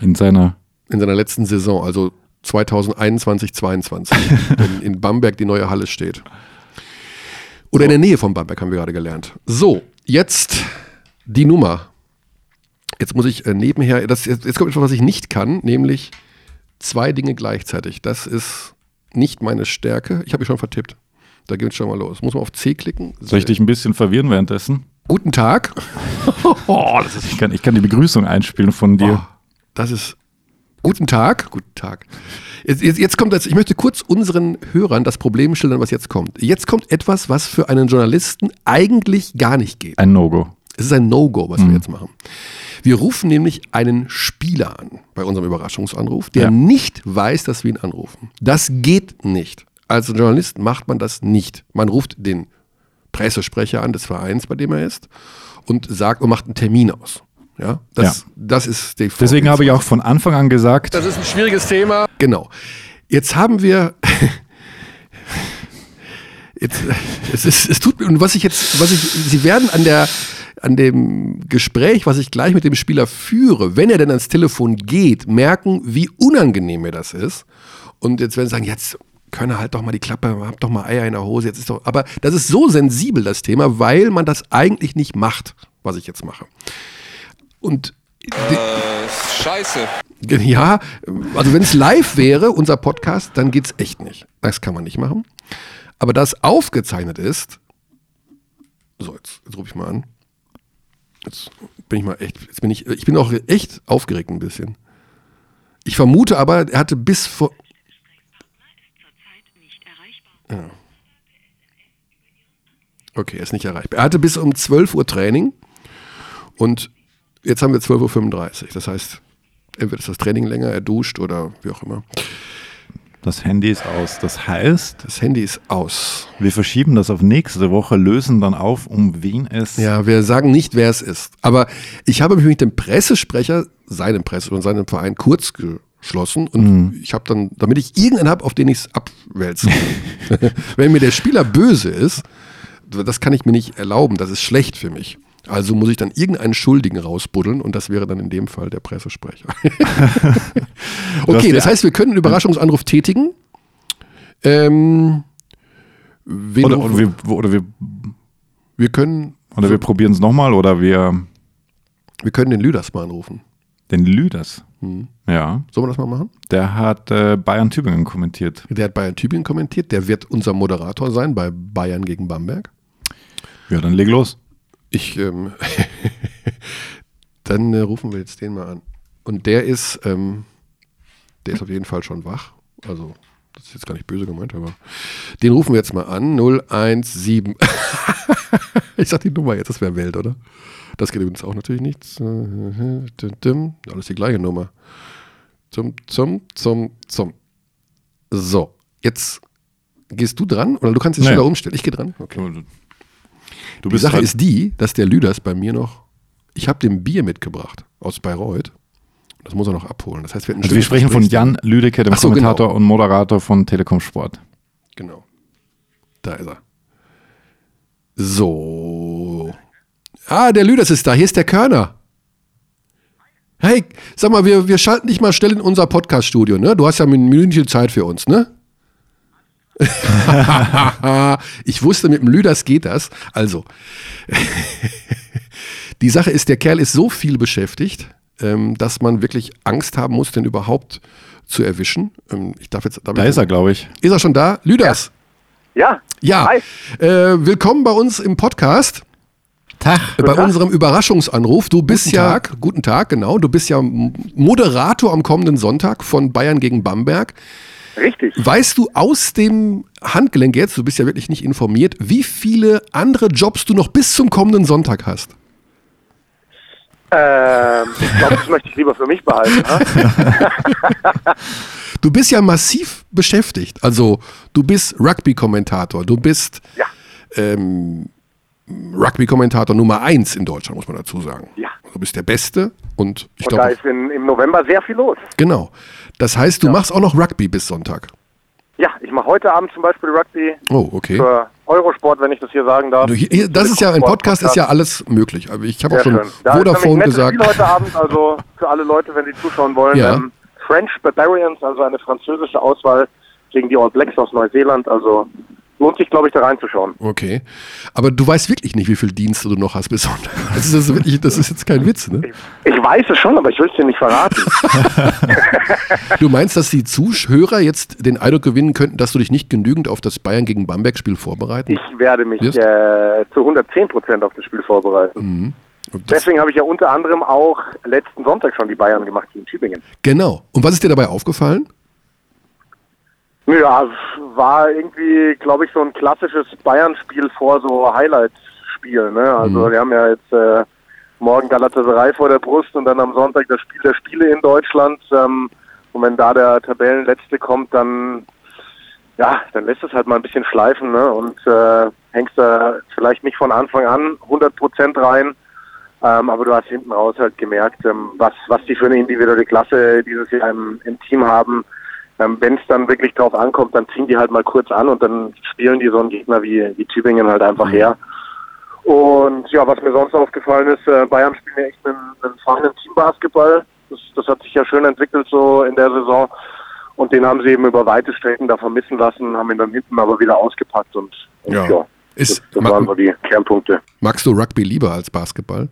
In seiner. In seiner letzten Saison, also 2021, 22, wenn in Bamberg die neue Halle steht. Oder in der Nähe von Bamberg haben wir gerade gelernt. So, jetzt die Nummer. Jetzt muss ich äh, nebenher, das, jetzt, jetzt kommt etwas, was ich nicht kann, nämlich zwei Dinge gleichzeitig. Das ist nicht meine Stärke. Ich habe mich schon vertippt. Da geht es schon mal los. Muss man auf C klicken. Soll ich dich ein bisschen verwirren währenddessen? Guten Tag. Oh, das ist, ich, kann, ich kann die Begrüßung einspielen von dir. Oh, das ist. Guten Tag. Guten Tag. Jetzt, jetzt, jetzt kommt das, ich möchte kurz unseren Hörern das Problem schildern, was jetzt kommt. Jetzt kommt etwas, was für einen Journalisten eigentlich gar nicht geht. Ein No-Go. Es ist ein No-Go, was wir jetzt machen. Wir rufen nämlich einen Spieler an bei unserem Überraschungsanruf, der Ja. nicht weiß, dass wir ihn anrufen. Das geht nicht. Als Journalist macht man das nicht. Man ruft den Pressesprecher an des Vereins, bei dem er ist, und sagt und macht einen Termin aus. Ja, das, Ja. das ist die Deswegen habe ich auch von Anfang an gesagt, das ist ein schwieriges Thema. Genau. Jetzt haben wir. Jetzt, es, ist, es tut mir, und was ich jetzt, was ich, Sie werden an der, an dem Gespräch, was ich gleich mit dem Spieler führe, wenn er denn ans Telefon geht, merken, wie unangenehm mir das ist. Und jetzt werden Sie sagen, jetzt könne halt doch mal die Klappe, hab doch mal Eier in der Hose, jetzt ist doch, aber das ist so sensibel, das Thema, weil man das eigentlich nicht macht, was ich jetzt mache. Und Äh, scheiße. ja, also wenn es live wäre, unser Podcast, dann geht's echt nicht. Das kann man nicht machen. Aber da es aufgezeichnet ist, so, jetzt, jetzt rufe ich mal an. Jetzt bin ich mal echt, jetzt bin ich, ich bin auch echt aufgeregt ein bisschen. Ich vermute aber, er hatte bis vor, Okay, er ist nicht erreichbar. Er hatte bis um 12 Uhr Training und jetzt haben wir 12.35 Uhr. Das heißt, entweder ist das Training länger, er duscht oder wie auch immer. das Handy ist aus. Das heißt, Das Handy ist aus. wir verschieben das auf nächste Woche, lösen dann auf, um wen es. Ja, wir sagen nicht, wer es ist. Aber ich habe mich mit dem Pressesprecher, seinem Presse und seinem Verein kurz geschlossen und ich habe dann, damit ich irgendeinen habe, auf den ich es abwälze. Wenn mir der Spieler böse ist, das kann ich mir nicht erlauben, das ist schlecht für mich. Also muss ich dann irgendeinen Schuldigen rausbuddeln und das wäre dann in dem Fall der Pressesprecher. okay, das heißt, wir können einen Überraschungsanruf tätigen. Ähm, Oder, oder, wir, oder, wir, wir können oder wir probieren es nochmal oder wir wir können den Lüders mal anrufen. den Lüders. Hm. Ja, Sollen wir das mal machen? der hat äh, Bayern Tübingen kommentiert. Der hat Bayern Tübingen kommentiert. Der wird unser Moderator sein bei Bayern gegen Bamberg. Ja, dann leg los. Ich, ähm, dann äh, rufen wir jetzt den mal an. Und der ist, ähm, der ist auf jeden Fall schon wach. Also, das ist jetzt gar nicht böse gemeint, aber den rufen wir jetzt mal an. 017. ich sag die Nummer jetzt, das wäre Welt, oder? Das geht übrigens auch natürlich nicht. Alles die gleiche Nummer. Zum, zum, zum, zum. So, jetzt gehst du dran oder du kannst es Nee. schneller umstellen. Ich gehe dran. Okay. Du Die Sache ist die, dass der Lüders bei mir noch. Ich habe dem Bier mitgebracht aus Bayreuth. Das muss er noch abholen. Das heißt, wir, Also wir sprechen von Jan Lüdecke, dem so, Kommentator genau. und Moderator von Telekom Sport. Genau. Da ist er. So. Ah, der Lüders ist da. Hier ist der Körner. Hey, sag mal, wir, wir schalten dich mal schnell in unser Podcast-Studio, ne? Du hast ja ein Minütchen Zeit für uns, ne? ich wusste, mit dem Lüders geht das. Also, die Sache ist, der Kerl ist so viel beschäftigt, ähm, dass man wirklich Angst haben muss, den überhaupt zu erwischen. Ähm, ich darf jetzt. Darf Da ich- ist er, glaube ich. Ist er schon da? Lüders? Ja, Ja. Hi. Äh, willkommen bei uns im Podcast. Tag. Bei unserem Überraschungsanruf. Du bist ja, guten Tag, genau. Du bist ja Moderator am kommenden Sonntag von Bayern gegen Bamberg. Richtig. Weißt du aus dem Handgelenk jetzt, du bist ja wirklich nicht informiert, wie viele andere Jobs du noch bis zum kommenden Sonntag hast? Ähm, ich glaube, das möchte ich lieber für mich behalten. Ne? Du bist ja massiv beschäftigt. Also, du bist Rugby-Kommentator, du bist Ja, ähm, Rugby-Kommentator Nummer eins in Deutschland, muss man dazu sagen. Ja. Du bist der Beste und ich und da glaube, ist in, im November sehr viel los. genau. Das heißt, du machst auch noch Rugby bis Sonntag. Ja, ich mache heute Abend zum Beispiel Rugby Oh, okay. für Eurosport, wenn ich das hier sagen darf. Du, hier, das ist ja, ein Podcast ist ja alles möglich. Aber ich habe auch schon schön. Da ist Vodafone nettes gesagt. Spiel heute Abend, also für alle Leute, wenn sie zuschauen wollen. Ja. Ähm, French Barbarians, also eine französische Auswahl gegen die All Blacks aus Neuseeland. Also lohnt sich, glaube ich, da reinzuschauen. Okay. Aber du weißt wirklich nicht, wie viel Dienste du noch hast bis Sonntag. Das ist, wirklich, das ist jetzt kein Witz, ne? Ich, ich weiß es schon, aber ich will es dir nicht verraten. du meinst, dass die Zuhörer jetzt den Eindruck gewinnen könnten, dass du dich nicht genügend auf das Bayern gegen Bamberg-Spiel vorbereiten? Ich werde mich äh, zu 110 Prozent auf das Spiel vorbereiten. Mhm. Deswegen habe ich ja unter anderem auch letzten Sonntag schon die Bayern gemacht gegen Tübingen. Genau. Und was ist dir dabei aufgefallen? Ja, war irgendwie, glaube ich, so ein klassisches Bayern-Spiel vor so Highlight-Spielen. Ne? Also mhm. wir haben ja jetzt äh, morgen Galatasaray vor der Brust und dann am Sonntag das Spiel der Spiele in Deutschland. Ähm, und wenn da der Tabellenletzte kommt, dann ja, dann lässt es halt mal ein bisschen schleifen ne? und äh, hängst da vielleicht nicht von Anfang an 100 Prozent rein. Ähm, aber du hast hinten raus halt gemerkt, ähm, was, was die für eine individuelle Klasse dieses Jahr im, im Team haben. Ähm, Wenn es dann wirklich drauf ankommt, dann ziehen die halt mal kurz an und dann spielen die so einen Gegner wie, wie Tübingen halt einfach her. Und ja, was mir sonst aufgefallen ist, äh, Bayern spielen ja echt einen, einen feinen Teambasketball. Das, das hat sich ja schön entwickelt so in der Saison. Und den haben sie eben über weite Strecken da vermissen lassen, haben ihn dann hinten aber wieder ausgepackt und, und ja. ja. Ist, das, das waren so die Kernpunkte. Magst du Rugby lieber als Basketball?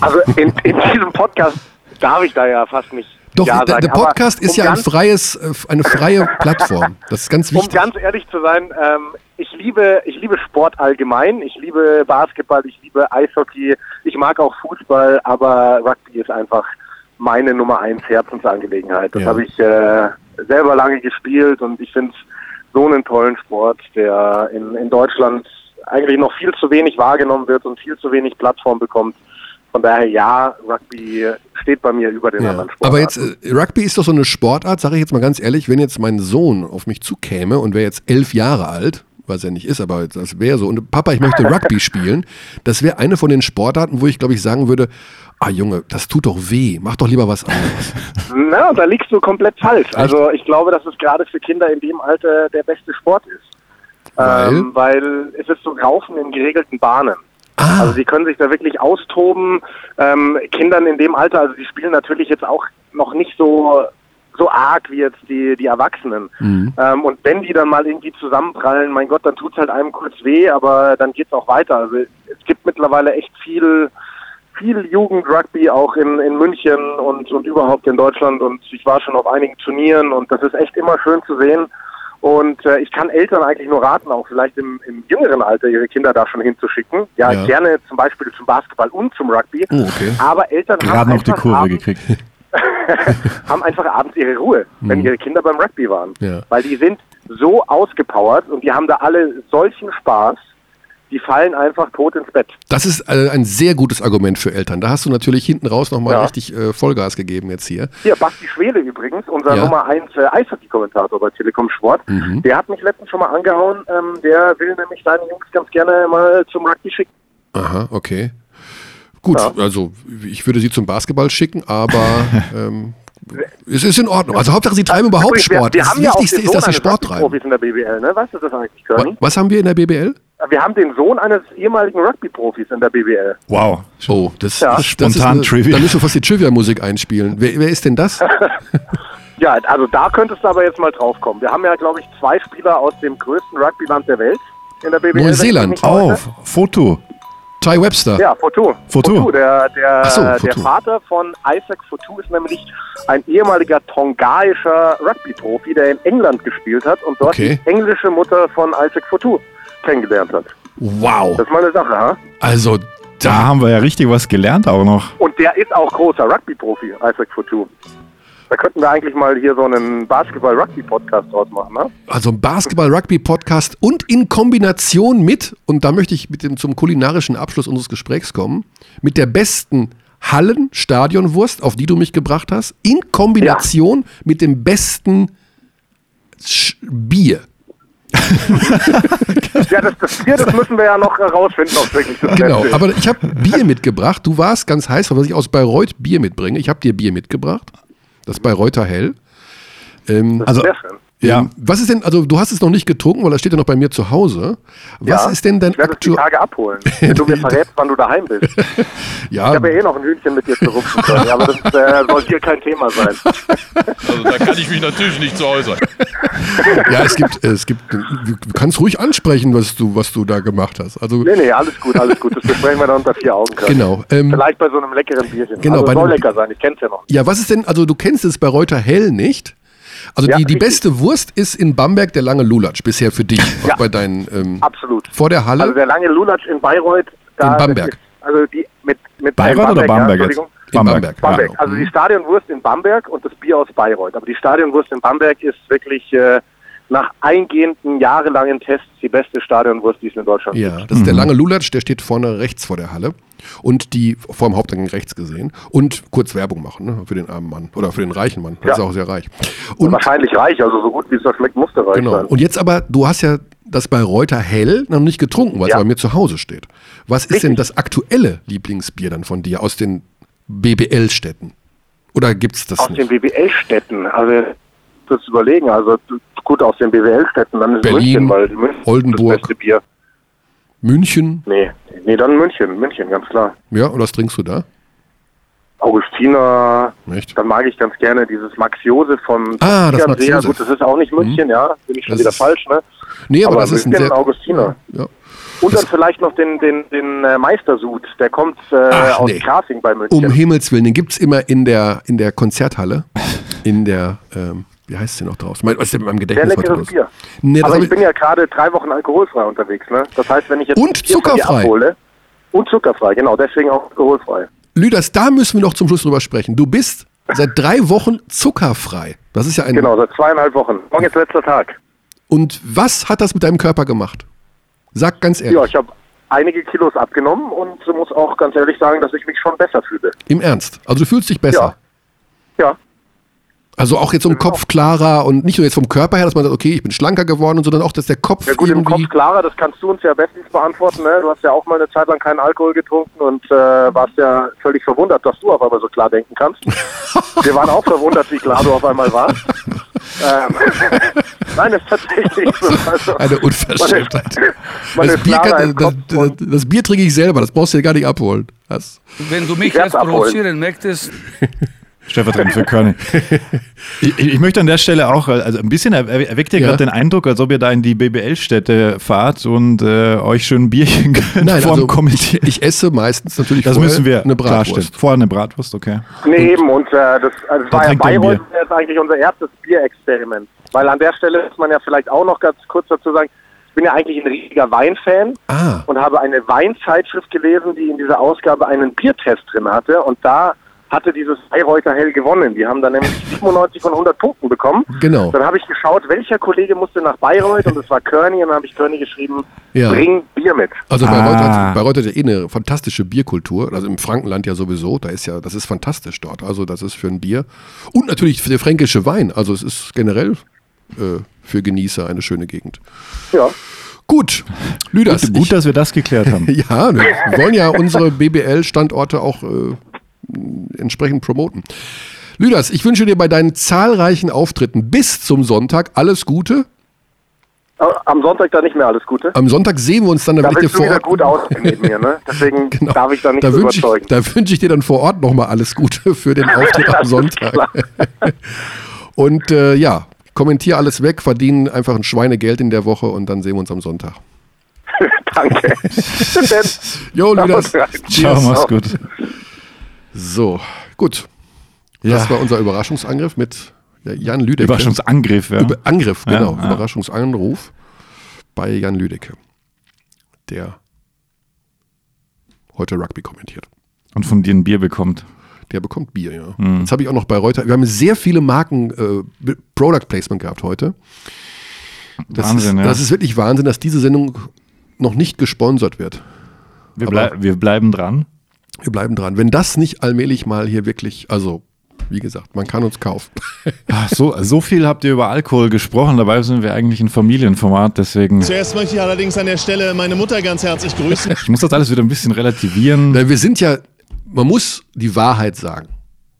Also in, in diesem Podcast darf ich da ja fast nicht doch, ja der, der, Podcast ist um ja ein freies, äh, eine freie Plattform. Das ist ganz wichtig. Um ganz ehrlich zu sein, ähm, ich liebe, ich liebe Sport allgemein. Ich liebe Basketball, ich liebe Eishockey, ich mag auch Fußball, aber Rugby ist einfach meine Nummer eins Herzensangelegenheit. Das ja. habe ich äh, selber lange gespielt und ich finde so einen tollen Sport, der in, in Deutschland eigentlich noch viel zu wenig wahrgenommen wird und viel zu wenig Plattform bekommt. Von daher ja, Rugby steht bei mir über den ja. anderen Sportarten. Aber jetzt, äh, Rugby ist doch so eine Sportart, sage ich jetzt mal ganz ehrlich, wenn jetzt mein Sohn auf mich zukäme und wäre jetzt elf Jahre alt, was er nicht ist, aber das wäre so, und Papa, ich möchte Rugby spielen, das wäre eine von den Sportarten, wo ich glaube ich sagen würde, ah Junge, das tut doch weh, mach doch lieber was anderes. Na, da liegst du komplett falsch. Also ich glaube, dass es gerade für Kinder in dem Alter der beste Sport ist. Weil, ähm, weil es ist so Raufen in geregelten Bahnen. Ah. Also sie können sich da wirklich austoben. Ähm, Kindern in dem Alter, also die spielen natürlich jetzt auch noch nicht so so arg wie jetzt die, die Erwachsenen. Mhm. Ähm, und wenn die dann mal irgendwie zusammenprallen, mein Gott, dann tut's halt einem kurz weh, aber dann geht's auch weiter. Also es gibt mittlerweile echt viel, viel Jugendrugby auch in, in München und, und überhaupt in Deutschland und ich war schon auf einigen Turnieren und das ist echt immer schön zu sehen. Und äh, ich kann Eltern eigentlich nur raten, auch vielleicht im, im jüngeren Alter ihre Kinder da schon hinzuschicken. Ja, ja. gerne zum Beispiel zum Basketball und zum Rugby. Oh, okay. Aber Eltern Gerade haben noch die Kurve abends, gekriegt. haben einfach abends ihre Ruhe, wenn Mhm. ihre Kinder beim Rugby waren. Ja. Weil die sind so ausgepowert und die haben da alle solchen Spaß, die fallen einfach tot ins Bett. Das ist äh, ein sehr gutes Argument für Eltern. Da hast du natürlich hinten raus nochmal Ja. richtig äh, Vollgas gegeben jetzt hier. Hier, Basti Schwele übrigens, unser Ja. Nummer 1 äh, Eishockey-Kommentator bei Telekom Sport, Mhm. der hat mich letztens schon mal angehauen, ähm, der will nämlich seine Jungs ganz gerne mal zum Rugby schicken. Aha, okay. Gut, Ja. also ich würde sie zum Basketball schicken, aber ähm, es ist in Ordnung. Also Hauptsache, sie treiben überhaupt Übrigens, wir- Sport. Wir, das Wichtigste ist, dass sie Sport treiben. Rugby-Profis in der BBL, ne? Weißt du das eigentlich, Körny? Was haben wir in der BBL? Wir haben den Sohn eines ehemaligen Rugby-Profis in der BBL. Wow. Oh, das, Ja. das, das Spontan ist Trivia. Da müssen wir fast die Trivia-Musik einspielen. Wer, wer ist denn das? Ja, also da könntest du aber jetzt mal drauf kommen. Wir haben ja, glaube ich, zwei Spieler aus dem größten Rugbyland der Welt in der BBL. Neuseeland. mich nicht täusche. Oh, F- Foto. Ty Webster. Ja, Fotu. Fotu. Der, der, Ach so, der Fotu. Vater von Isaac Fotu ist nämlich ein ehemaliger tongaischer Rugby-Profi, der in England gespielt hat und dort Okay. die englische Mutter von Isaac Fotu kennengelernt hat. Wow. Das ist mal eine Sache, ha? Also, Da haben wir ja richtig was gelernt auch noch. Und der ist auch großer Rugby-Profi, Isaac Fotu. Da könnten wir eigentlich mal hier so einen Basketball-Rugby-Podcast draus machen, ne? also ein Basketball-Rugby-Podcast und in Kombination mit, und da möchte ich mit dem zum kulinarischen Abschluss unseres Gesprächs kommen, mit der besten Hallen-Stadionwurst, auf die du mich gebracht hast, in Kombination mit dem besten Sch Bier. Ja, das, das Bier, das müssen wir ja noch herausfinden, ob es wirklich das Genau, aber ich habe Bier mitgebracht. Du warst ganz heiß, weil ich aus Bayreuth Bier mitbringe. Ich habe dir Bier mitgebracht. Das Bayreuther Hell. Ähm, Also Sehr schön. Ja. Ähm, Was ist denn, also du hast es noch nicht getrunken, weil das steht ja noch bei mir zu Hause. Was ja, ist denn dein Ich werde es die. Tage abholen, wenn du mir verrätst, wann du daheim bist. Ich Ja, habe ja eh noch ein Hühnchen mit dir zu rupfen können, aber das äh, soll hier kein Thema sein. Also da kann ich mich natürlich nicht zu äußern. ja, es gibt, es gibt, du kannst ruhig ansprechen, was du, was du da gemacht hast. Also, Nee, nee, alles gut, alles gut. Das besprechen wir dann unter vier Augen. Können. genau. Ähm, Vielleicht bei so einem leckeren Bierchen. Genau, also bei soll lecker sein, ich kenn's ja noch. ja, was ist denn, also du kennst es bei Reuter Hell nicht. Also Ja, die, die beste Wurst ist in Bamberg der lange Lulatsch bisher für dich, Ja. bei deinen, ähm, Absolut. vor der Halle. Also der lange Lulatsch in Bayreuth. Da In Bamberg. Ist, also die mit, mit Bayreuth oder Bamberg ja, jetzt? In Bamberg. Bamberg. Ja. Also die Stadionwurst in Bamberg und das Bier aus Bayreuth. Aber die Stadionwurst in Bamberg ist wirklich äh, nach eingehenden jahrelangen Tests die beste Stadionwurst, die es in Deutschland gibt. Ja, das ist der lange Lulatsch, der steht vorne rechts vor der Halle und die vor dem Haupteingang rechts gesehen und kurz Werbung machen ne, für den armen Mann oder für den reichen Mann. Ja. ist auch sehr reich. Und wahrscheinlich reich, also so gut wie es da schmeckt, muss der reich genau. sein. Und jetzt aber, du hast ja das bei Reuter Hell noch nicht getrunken, weil es Ja. bei mir zu Hause steht. Was ist Richtig. denn das aktuelle Lieblingsbier dann von dir aus den BBL-Städten? Oder gibt's das Aus nicht? den BWL-Städten, also das überlegen, also gut aus den BWL-Städten, dann ist Berlin, München, weil München Oldenburg. das beste Bier. München? Nee, nee, dann München, München, ganz klar. Ja, und was trinkst du da? Augustiner, Echt? dann mag ich ganz gerne dieses Max Josef vom Ah, das Max. Josef. Gut, das ist auch nicht München, ja, bin ich schon Das wieder falsch, ne? Nee, aber, Aber das ist ein sehr. Augustiner. Ja. Und dann vielleicht noch den, den, den äh, Meistersud, der kommt äh, Ach, aus nee. Grafing bei München. Um Himmels Willen, den gibt's immer in der, in der Konzerthalle. In der, ähm, wie heißt sie noch draußen? Mein, was ist denn mit meinem Sehr Gedächtnis heute leckeres? Bier. Nee, das Aber ich bin ja gerade drei Wochen alkoholfrei unterwegs, ne? Das heißt, wenn ich jetzt Und zuckerfrei. abhole, und zuckerfrei, genau, deswegen auch alkoholfrei. Lüders, da müssen wir noch zum Schluss drüber sprechen. Du bist seit drei Wochen zuckerfrei. Das ist ja ein. Genau, seit zweieinhalb Wochen. Morgen ist letzter Tag. Und was hat das mit deinem Körper gemacht? Sag ganz ehrlich. Ja, ich habe einige Kilos abgenommen und muss auch ganz ehrlich sagen, dass ich mich schon besser fühle. Im Ernst. Also du fühlst dich besser. Ja. Ja. Also auch jetzt im Kopf klarer und nicht nur jetzt vom Körper her, dass man sagt, okay, ich bin schlanker geworden, sondern auch, dass der Kopf Ja gut, im. Kopf klarer, das kannst du uns ja bestens beantworten. Ne? Du hast ja auch mal eine Zeit lang keinen Alkohol getrunken und äh, warst ja völlig verwundert, dass du auf einmal so klar denken kannst. Wir waren auch verwundert, wie klar du auf einmal warst. ähm, Nein, das ist tatsächlich so. Also, Eine Unverschämtheit. man Das ist Bier, klarer kann, im das, das, das Bier trinke ich selber, das brauchst du dir gar nicht abholen. Das, Wenn du mich jetzt provozieren möchtest, Stellvertretend für Körny. ich, ich möchte an der Stelle auch, also ein bisschen er- erweckt ihr Ja. gerade den Eindruck, als ob ihr da in die BBL-Städte fahrt und äh, euch schön ein Bierchen nein, vorm also Kommentieren. ich esse meistens natürlich Das vorher müssen wir eine klarstellen. Bratwurst. Vorher eine Bratwurst, okay. Nee, eben, und äh, das, also das war ja Bayreuth jetzt eigentlich unser erstes Bierexperiment. Weil an der Stelle muss man ja vielleicht auch noch ganz kurz dazu sagen, ich bin ja eigentlich ein riesiger Weinfan Ah. und habe eine Weinzeitschrift gelesen, die in dieser Ausgabe einen Biertest drin hatte und da hatte dieses Bayreuther Hell gewonnen. Die haben dann nämlich 97 von 100 Punkten bekommen. Genau. Dann habe ich geschaut, welcher Kollege musste nach Bayreuth und es war Körny und dann habe ich Körny geschrieben, Ja. bring Bier mit. Also Bayreuth, Ah. hat, Bayreuth hat ja eh eine fantastische Bierkultur, also im Frankenland ja sowieso, da ist ja, das ist fantastisch dort. Also das ist für ein Bier und natürlich für der fränkische Wein. Also es ist generell äh, für Genießer eine schöne Gegend. Ja. Gut, Lüders. Gut, gut, dass wir das geklärt haben. ich, ja, wir wollen ja unsere BBL-Standorte auch äh, entsprechend promoten. Lüders, ich wünsche dir bei deinen zahlreichen Auftritten bis zum Sonntag alles Gute. Äh, Am Sonntag dann nicht mehr alles Gute. Am Sonntag sehen wir uns dann, da Da ich willst dir du vor wieder Ort gut aussehen neben mir, ne? Deswegen Genau. darf ich da nicht da so wünsche ich, überzeugen. da wünsche ich dir dann vor Ort nochmal alles Gute für den Auftritt am Sonntag. Und äh, ja, kommentier alles weg, verdien einfach ein Schweinegeld in der Woche und dann sehen wir uns am Sonntag. Danke. Bis dann. Jo, Lüders. Ciao, mach's gut. So, gut. Ja. Das war unser Überraschungsangriff mit ja, Jan Lüdecke. Überraschungsangriff, ja. Über Angriff, genau. ja. Überraschungsanruf bei Jan Lüdecke, der heute Rugby kommentiert. Und von dir ein Bier bekommt. Der bekommt Bier, ja. Mhm. Jetzt habe ich auch noch bei Reuter. Wir haben sehr viele Marken äh, Product Placement gehabt heute. Das Wahnsinn, ist, ja. Das ist wirklich Wahnsinn, dass diese Sendung noch nicht gesponsert wird. Wir, blei wir bleiben dran. Wir bleiben dran. Wenn das nicht allmählich mal hier wirklich, also wie gesagt, man kann uns kaufen. Ach, so, so viel habt ihr über Alkohol gesprochen, dabei sind wir eigentlich ein Familienformat, deswegen. Zuerst möchte ich allerdings an der Stelle meine Mutter ganz herzlich grüßen. Ich muss das alles wieder ein bisschen relativieren. Weil wir sind ja, man muss die Wahrheit sagen,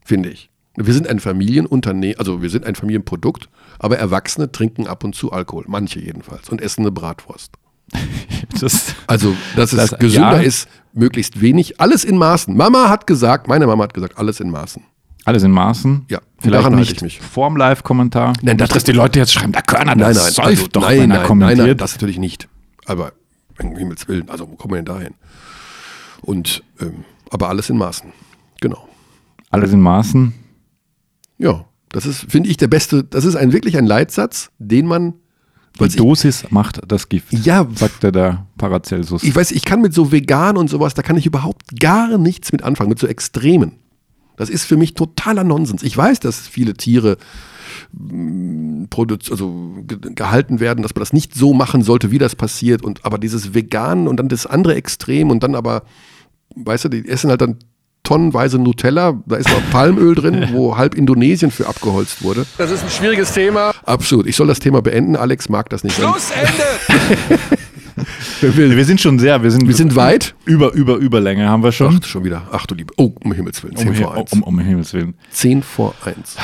finde ich. Wir sind ein Familienunternehmen, also wir sind ein Familienprodukt, Aber Erwachsene trinken ab und zu Alkohol, manche jedenfalls, und essen eine Bratwurst. Das, Also, dass es Das- gesünder ja. ist, möglichst wenig. Alles in Maßen. Mama hat gesagt, meine Mama hat gesagt, alles in Maßen. alles in Maßen. Ja, Vielleicht daran nicht ich mich. vorm Live-Kommentar. Nein, das- dass die Leute jetzt schreiben, da Körner, Nein, das nein, säuft also, doch, nein, wenn er nein, kommentiert. nein, nein, das natürlich nicht. Aber um Himmels Willen, also wo kommen wir denn dahin? Und, ähm, aber alles in Maßen. Genau. alles in Maßen. Ja, das ist, finde ich, der beste, das ist ein, wirklich ein Leitsatz, den man, Die ich, Dosis macht das Gift, Ja. sagte der Paracelsus. ich weiß, ich kann mit so vegan und sowas, da kann ich überhaupt gar nichts mit anfangen, mit so Extremen. Das ist für mich totaler Nonsens. Ich weiß, dass viele Tiere produz- also ge gehalten werden, dass man das nicht so machen sollte, wie das passiert. Und aber dieses Vegan und dann das andere Extrem und dann aber, weißt du, die essen halt dann tonnenweise Nutella, da ist noch Palmöl drin, wo halb Indonesien für abgeholzt wurde. Das ist ein schwieriges Thema. Absolut. Ich soll das Thema beenden. Alex mag das nicht. Schlussende! wir sind schon sehr, wir sind, Wir sind weit. über, über, Überlänge haben wir schon. Ach, schon wieder. Ach du Liebe. Oh, um Himmels Willen. 10 um, vor 1. um, um Himmels Willen. 10 vor 1.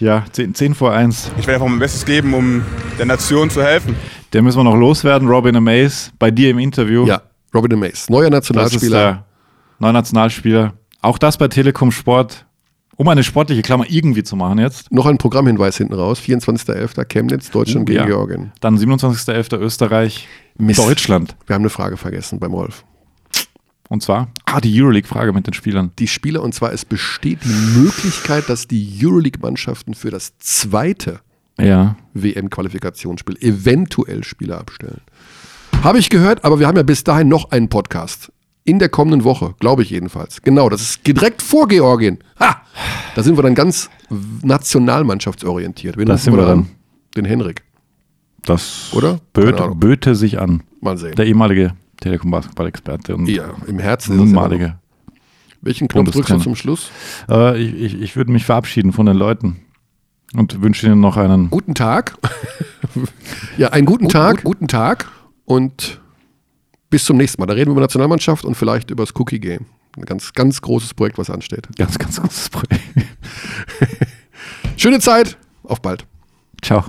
Ja, 10, 10 vor 1. Ich werde einfach mein Bestes geben, um der Nation zu helfen. Der müssen wir noch loswerden. Robin Amaze bei dir im Interview. Ja, Robin Mays, neuer das ist Nationalspieler. Der neue Nationalspieler. Auch das bei Telekom Sport. Um eine sportliche Klammer irgendwie zu machen jetzt. Noch ein Programmhinweis hinten raus. 24.11. Chemnitz, Deutschland gegen ja. Georgien. Dann 27.11. Österreich, Mist. Deutschland. Wir haben eine Frage vergessen beim Rolf. Und zwar, ah, die Euroleague-Frage mit den Spielern. Die Spieler, und zwar es besteht die Möglichkeit, dass die Euroleague-Mannschaften für das zweite Ja. WM-Qualifikationsspiel eventuell Spieler abstellen. Habe ich gehört, aber wir haben ja bis dahin noch einen Podcast. In der kommenden Woche, glaube ich jedenfalls. Genau, das ist direkt vor Georgien. Ha! Da sind wir dann ganz nationalmannschaftsorientiert. Wen Da rufen sind wir da dann. an? Den Henrik. Das Oder? Böte, böte sich an. Mal sehen. Der ehemalige Telekom-Basketball-Experte Ja, im Herzen nunmalige. Welchen Knopf drückst du zum Schluss? Äh, ich ich, ich würde mich verabschieden von den Leuten und wünsche ihnen noch einen Guten Tag. ja, einen guten Tag. Guten Tag. Und bis zum nächsten Mal. Da reden wir über Nationalmannschaft und vielleicht über das Cookie Game. Ein ganz, ganz großes Projekt, was ansteht. ganz, ganz großes Projekt. Schöne Zeit. Auf bald. Ciao.